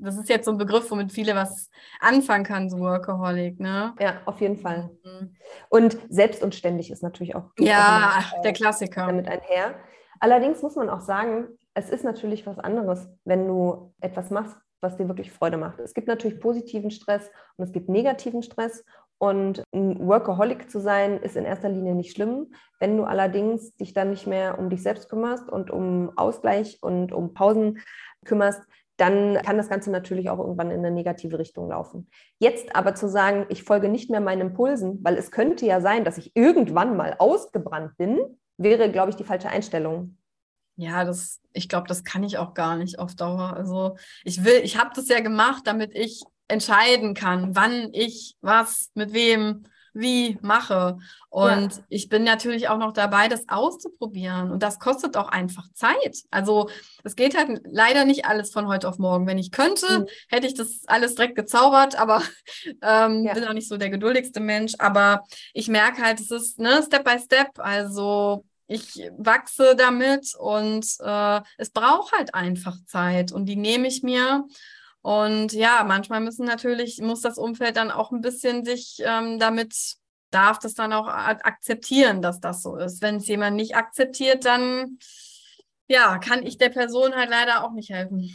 B: das ist jetzt so ein Begriff, womit viele was anfangen kann, so Workaholic, ne?
A: Ja, auf jeden Fall. Mhm. Und selbst und ständig ist natürlich auch.
B: Ja, auch mit, der Klassiker.
A: Damit einher. Allerdings muss man auch sagen, es ist natürlich was anderes, wenn du etwas machst, was dir wirklich Freude macht. Es gibt natürlich positiven Stress und es gibt negativen Stress. Und ein Workaholic zu sein, ist in erster Linie nicht schlimm. Wenn du allerdings dich dann nicht mehr um dich selbst kümmerst und um Ausgleich und um Pausen kümmerst, dann kann das Ganze natürlich auch irgendwann in eine negative Richtung laufen. Jetzt aber zu sagen, ich folge nicht mehr meinen Impulsen, weil es könnte ja sein, dass ich irgendwann mal ausgebrannt bin, wäre, glaube ich, die falsche Einstellung.
B: Ja, das, ich glaube, das kann ich auch gar nicht auf Dauer. Also ich will, ich habe das ja gemacht, damit ich entscheiden kann, wann ich was mit wem wie mache. Und ja. ich bin natürlich auch noch dabei, das auszuprobieren. Und das kostet auch einfach Zeit. Also es geht halt leider nicht alles von heute auf morgen. Wenn ich könnte, mhm. hätte ich das alles direkt gezaubert, aber ähm, ja. bin auch nicht so der geduldigste Mensch. Aber ich merke halt, es ist ne, Step by Step. Also ich wachse damit und äh, es braucht halt einfach Zeit. Und die nehme ich mir. Und ja, manchmal müssen natürlich, muss das Umfeld dann auch ein bisschen sich ähm, damit, darf das dann auch akzeptieren, dass das so ist. Wenn es jemand nicht akzeptiert, dann ja, kann ich der Person halt leider auch nicht helfen.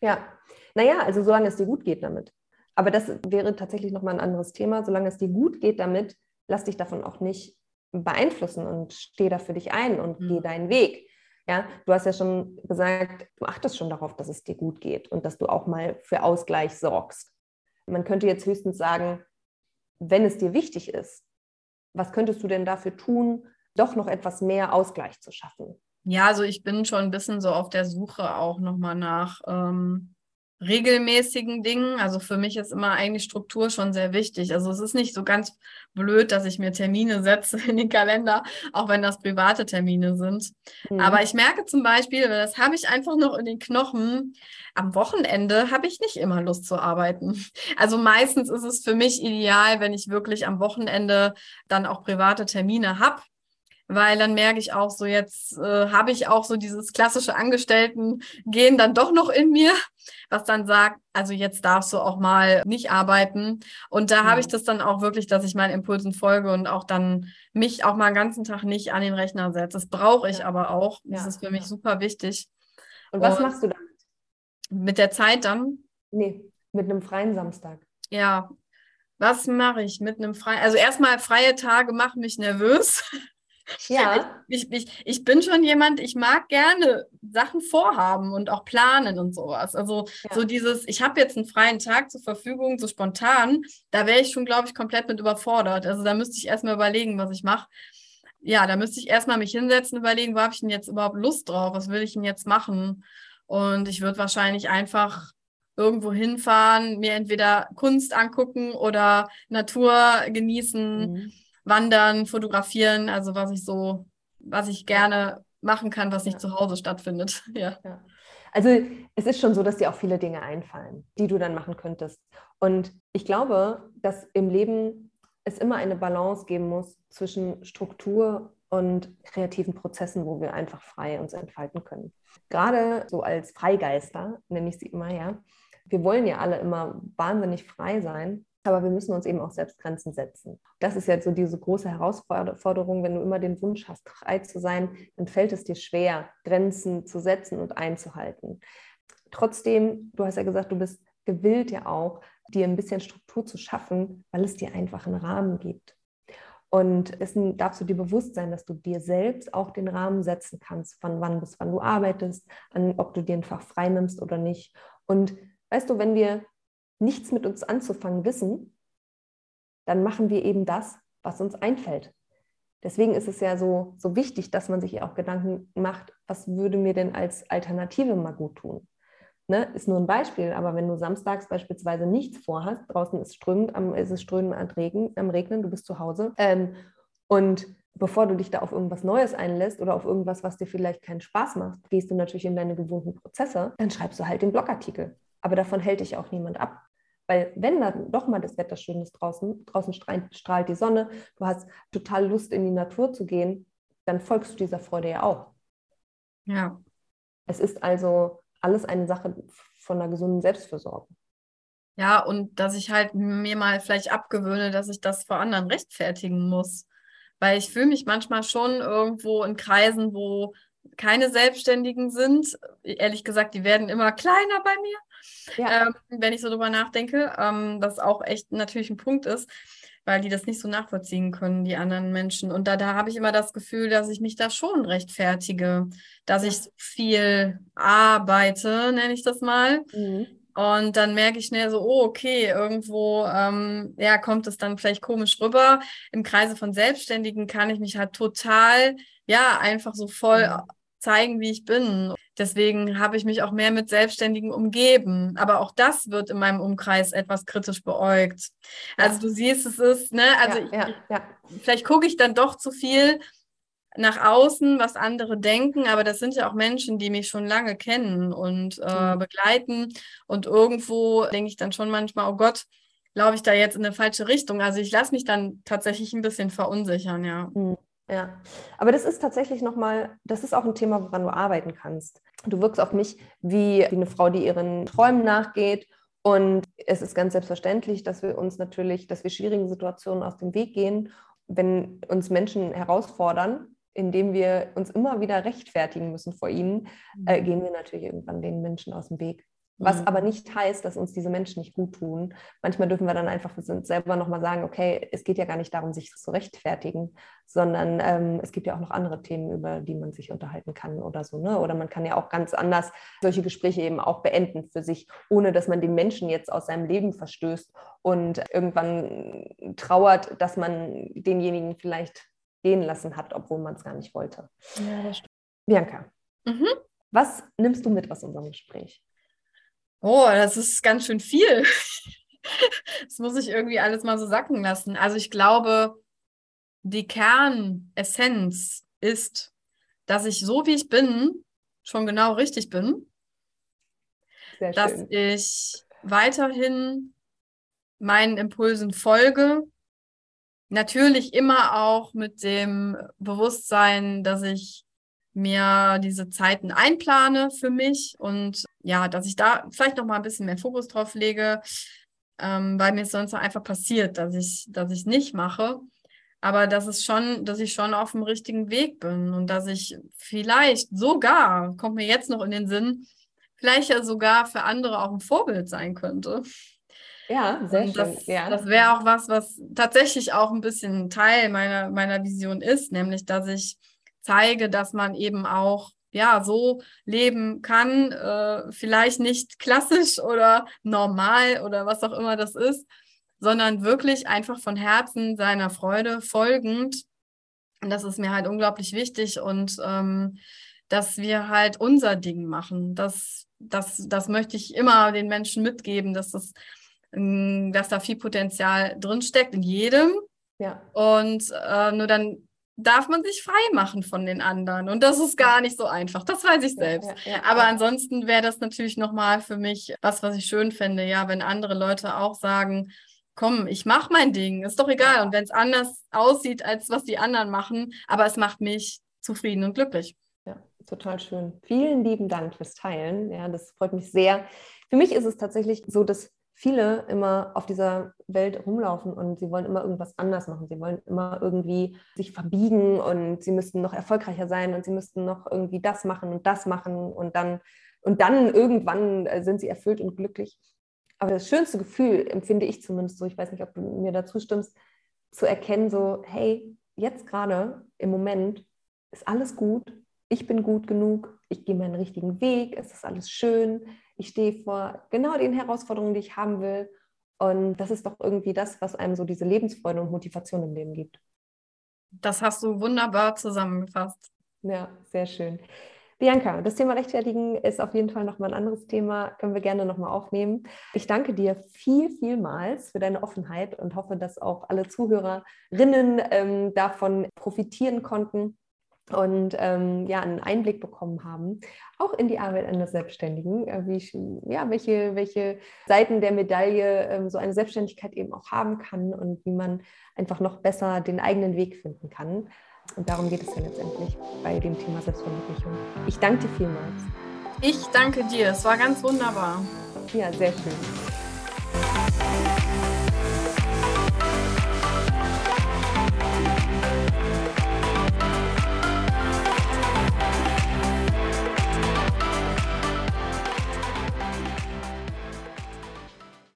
A: Ja, naja, also solange es dir gut geht damit. Aber das wäre tatsächlich nochmal ein anderes Thema. Solange es dir gut geht damit, lass dich davon auch nicht beeinflussen und steh da für dich ein und mhm. geh deinen Weg. Ja, du hast ja schon gesagt, du achtest schon darauf, dass es dir gut geht und dass du auch mal für Ausgleich sorgst. Man könnte jetzt höchstens sagen, wenn es dir wichtig ist, was könntest du denn dafür tun, doch noch etwas mehr Ausgleich zu schaffen?
B: Ja, also ich bin schon ein bisschen so auf der Suche auch nochmal nach ähm, regelmäßigen Dingen. Also für mich ist immer eigentlich Struktur schon sehr wichtig. Also es ist nicht so ganz blöd, dass ich mir Termine setze in den Kalender, auch wenn das private Termine sind. Mhm. Aber ich merke zum Beispiel, das habe ich einfach noch in den Knochen, am Wochenende habe ich nicht immer Lust zu arbeiten. Also meistens ist es für mich ideal, wenn ich wirklich am Wochenende dann auch private Termine habe weil dann merke ich auch so, jetzt äh, habe ich auch so dieses klassische Angestellten-Gehen dann doch noch in mir, was dann sagt, also jetzt darfst du auch mal nicht arbeiten. Und da ja. habe ich das dann auch wirklich, dass ich meinen Impulsen folge und auch dann mich auch mal einen ganzen Tag nicht an den Rechner setze. Das brauche ich ja. aber auch. Das ja. ist für mich super wichtig.
A: Und was und machst du damit?
B: Mit der Zeit dann?
A: Nee, mit einem freien Samstag.
B: Ja, was mache ich mit einem freien? Also erstmal freie Tage machen mich nervös. Ja. Ich, ich, ich bin schon jemand, ich mag gerne Sachen vorhaben und auch planen und sowas. Also ja. so dieses, ich habe jetzt einen freien Tag zur Verfügung, so spontan, da wäre ich schon, glaube ich, komplett mit überfordert. Also da müsste ich erstmal überlegen, was ich mache. Ja, da müsste ich erstmal mich hinsetzen, überlegen, wo habe ich denn jetzt überhaupt Lust drauf? Was will ich denn jetzt machen? Und ich würde wahrscheinlich einfach irgendwo hinfahren, mir entweder Kunst angucken oder Natur genießen. Mhm Wandern, Fotografieren, also was ich so, was ich gerne machen kann, was nicht ja. zu Hause stattfindet. Ja. ja.
A: Also es ist schon so, dass dir auch viele Dinge einfallen, die du dann machen könntest. Und ich glaube, dass im Leben es immer eine Balance geben muss zwischen Struktur und kreativen Prozessen, wo wir einfach frei uns entfalten können. Gerade so als Freigeister, nenne ich sie immer, ja. Wir wollen ja alle immer wahnsinnig frei sein. Aber wir müssen uns eben auch selbst Grenzen setzen. Das ist jetzt so diese große Herausforderung, wenn du immer den Wunsch hast, frei zu sein, dann fällt es dir schwer, Grenzen zu setzen und einzuhalten. Trotzdem, du hast ja gesagt, du bist gewillt ja auch, dir ein bisschen Struktur zu schaffen, weil es dir einfach einen Rahmen gibt. Und es darfst du dir bewusst sein, dass du dir selbst auch den Rahmen setzen kannst, von wann bis wann du arbeitest, an, ob du dir ein Fach frei nimmst oder nicht. Und weißt du, wenn wir nichts mit uns anzufangen wissen, dann machen wir eben das, was uns einfällt. Deswegen ist es ja so, so wichtig, dass man sich auch Gedanken macht, was würde mir denn als Alternative mal gut tun. Ne? Ist nur ein Beispiel, aber wenn du samstags beispielsweise nichts vorhast, draußen ist, strömend, ist es strömend am Regnen, am Regnen, du bist zu Hause ähm, und bevor du dich da auf irgendwas Neues einlässt oder auf irgendwas, was dir vielleicht keinen Spaß macht, gehst du natürlich in deine gewohnten Prozesse, dann schreibst du halt den Blogartikel. Aber davon hält dich auch niemand ab. Weil wenn dann doch mal das Wetter schön ist draußen, draußen strahlt die Sonne, du hast total Lust in die Natur zu gehen, dann folgst du dieser Freude ja auch.
B: Ja.
A: Es ist also alles eine Sache von einer gesunden Selbstfürsorge.
B: Ja, und dass ich halt mir mal vielleicht abgewöhne, dass ich das vor anderen rechtfertigen muss. Weil ich fühle mich manchmal schon irgendwo in Kreisen, wo keine Selbstständigen sind. Ehrlich gesagt, die werden immer kleiner bei mir ja. ähm, wenn ich so drüber nachdenke, ähm, was auch echt natürlich ein Punkt ist, weil die das nicht so nachvollziehen können, die anderen Menschen. Und da, da habe ich immer das Gefühl, dass ich mich da schon rechtfertige, dass ja. ich so viel arbeite, nenne ich das mal. Mhm. Und dann merke ich schnell so, oh, okay, irgendwo ähm, ja, kommt es dann vielleicht komisch rüber. Im Kreise von Selbstständigen kann ich mich halt total, ja, einfach so voll mhm. zeigen, wie ich bin. Deswegen habe ich mich auch mehr mit Selbstständigen umgeben. Aber auch das wird in meinem Umkreis etwas kritisch beäugt. Also du siehst, es ist, ne, also ja, ich, ja, vielleicht gucke ich dann doch zu viel nach außen, was andere denken, aber das sind ja auch Menschen, die mich schon lange kennen und äh, mhm. begleiten. Und irgendwo denke ich dann schon manchmal, oh Gott, laufe ich da jetzt in eine falsche Richtung. Also ich lasse mich dann tatsächlich ein bisschen verunsichern, ja.
A: Mhm. Ja, aber das ist tatsächlich nochmal, das ist auch ein Thema, woran du arbeiten kannst. Du wirkst auf mich wie, wie eine Frau, die ihren Träumen nachgeht. Und es ist ganz selbstverständlich, dass wir uns natürlich, dass wir schwierigen Situationen aus dem Weg gehen, wenn uns Menschen herausfordern, indem wir uns immer wieder rechtfertigen müssen vor ihnen, äh, mhm. gehen wir natürlich irgendwann den Menschen aus dem Weg. Was mhm. aber nicht heißt, dass uns diese Menschen nicht gut tun. Manchmal dürfen wir dann einfach für uns selber nochmal sagen, okay, es geht ja gar nicht darum, sich zu rechtfertigen, sondern ähm, es gibt ja auch noch andere Themen, über die man sich unterhalten kann oder so. Ne? Oder man kann ja auch ganz anders solche Gespräche eben auch beenden für sich, ohne dass man den Menschen jetzt aus seinem Leben verstößt und irgendwann trauert, dass man denjenigen vielleicht gehen lassen hat, obwohl man es gar nicht wollte. Ja, das stimmt. Bianca, mhm. was nimmst du mit aus unserem Gespräch?
B: Oh, das ist ganz schön viel. das muss ich irgendwie alles mal so sacken lassen. Also ich glaube, die Kernessenz ist, dass ich so wie ich bin, schon genau richtig bin. Dass ich weiterhin meinen Impulsen folge. Natürlich immer auch mit dem Bewusstsein, dass ich mir diese Zeiten einplane für mich und ja, dass ich da vielleicht noch mal ein bisschen mehr Fokus drauf lege, ähm, weil mir es sonst einfach passiert, dass ich dass ich nicht mache. Aber dass es schon, dass ich schon auf dem richtigen Weg bin und dass ich vielleicht sogar, kommt mir jetzt noch in den Sinn, vielleicht ja sogar für andere auch ein Vorbild sein könnte.
A: Ja, sehr und
B: das,
A: schön. Ja.
B: Das wäre auch was, was tatsächlich auch ein bisschen Teil meiner, meiner Vision ist, nämlich dass ich zeige, dass man eben auch ja so leben kann, äh, vielleicht nicht klassisch oder normal oder was auch immer das ist, sondern wirklich einfach von Herzen seiner Freude folgend. Und das ist mir halt unglaublich wichtig und ähm, dass wir halt unser Ding machen. Das, das, das möchte ich immer den Menschen mitgeben, dass, das, ähm, dass da viel Potenzial drinsteckt in jedem. Ja. Und äh, nur dann darf man sich frei machen von den anderen. Und das ist gar nicht so einfach. Das weiß ich selbst. Ja, ja, ja, Aber ansonsten wäre das natürlich nochmal für mich was, was ich schön finde, ja, wenn andere Leute auch sagen, komm, ich mache mein Ding, ist doch egal. Und wenn es anders aussieht, als was die anderen machen, aber es macht mich zufrieden und glücklich.
A: Ja, total schön. Vielen lieben Dank fürs Teilen. Ja, das freut mich sehr. Für mich ist es tatsächlich so, dass viele immer auf dieser Welt rumlaufen und sie wollen immer irgendwas anders machen. Sie wollen immer irgendwie sich verbiegen und sie müssten noch erfolgreicher sein und sie müssten noch irgendwie das machen und das machen und dann und dann irgendwann äh, sind sie erfüllt und glücklich. Aber das schönste Gefühl empfinde ich zumindest so, ich weiß nicht, ob du mir dazu stimmst, zu erkennen, so, hey, jetzt gerade im Moment ist alles gut, ich bin gut genug, ich gehe meinen richtigen Weg, es ist alles schön, ich stehe vor genau den Herausforderungen, die ich haben will. Und das ist doch irgendwie das, was einem so diese Lebensfreude und Motivation im Leben gibt.
B: Das hast du wunderbar zusammengefasst.
A: Ja, sehr schön. Bianca, das Thema Rechtfertigen ist auf jeden Fall nochmal ein anderes Thema, können wir gerne nochmal aufnehmen. Ich danke dir viel, vielmals für deine Offenheit und hoffe, dass auch alle Zuhörerinnen ähm, davon profitieren konnten und ähm, ja, einen Einblick bekommen haben, auch in die Arbeit eines Selbstständigen, äh, wie ich, ja, welche, welche Seiten der Medaille ähm, so eine Selbstständigkeit eben auch haben kann und wie man einfach noch besser den eigenen Weg finden kann. Und darum geht es ja letztendlich bei dem Thema Selbstverwirklichung. Ich danke dir vielmals.
B: Ich danke dir, es war ganz wunderbar.
A: Ja, sehr schön.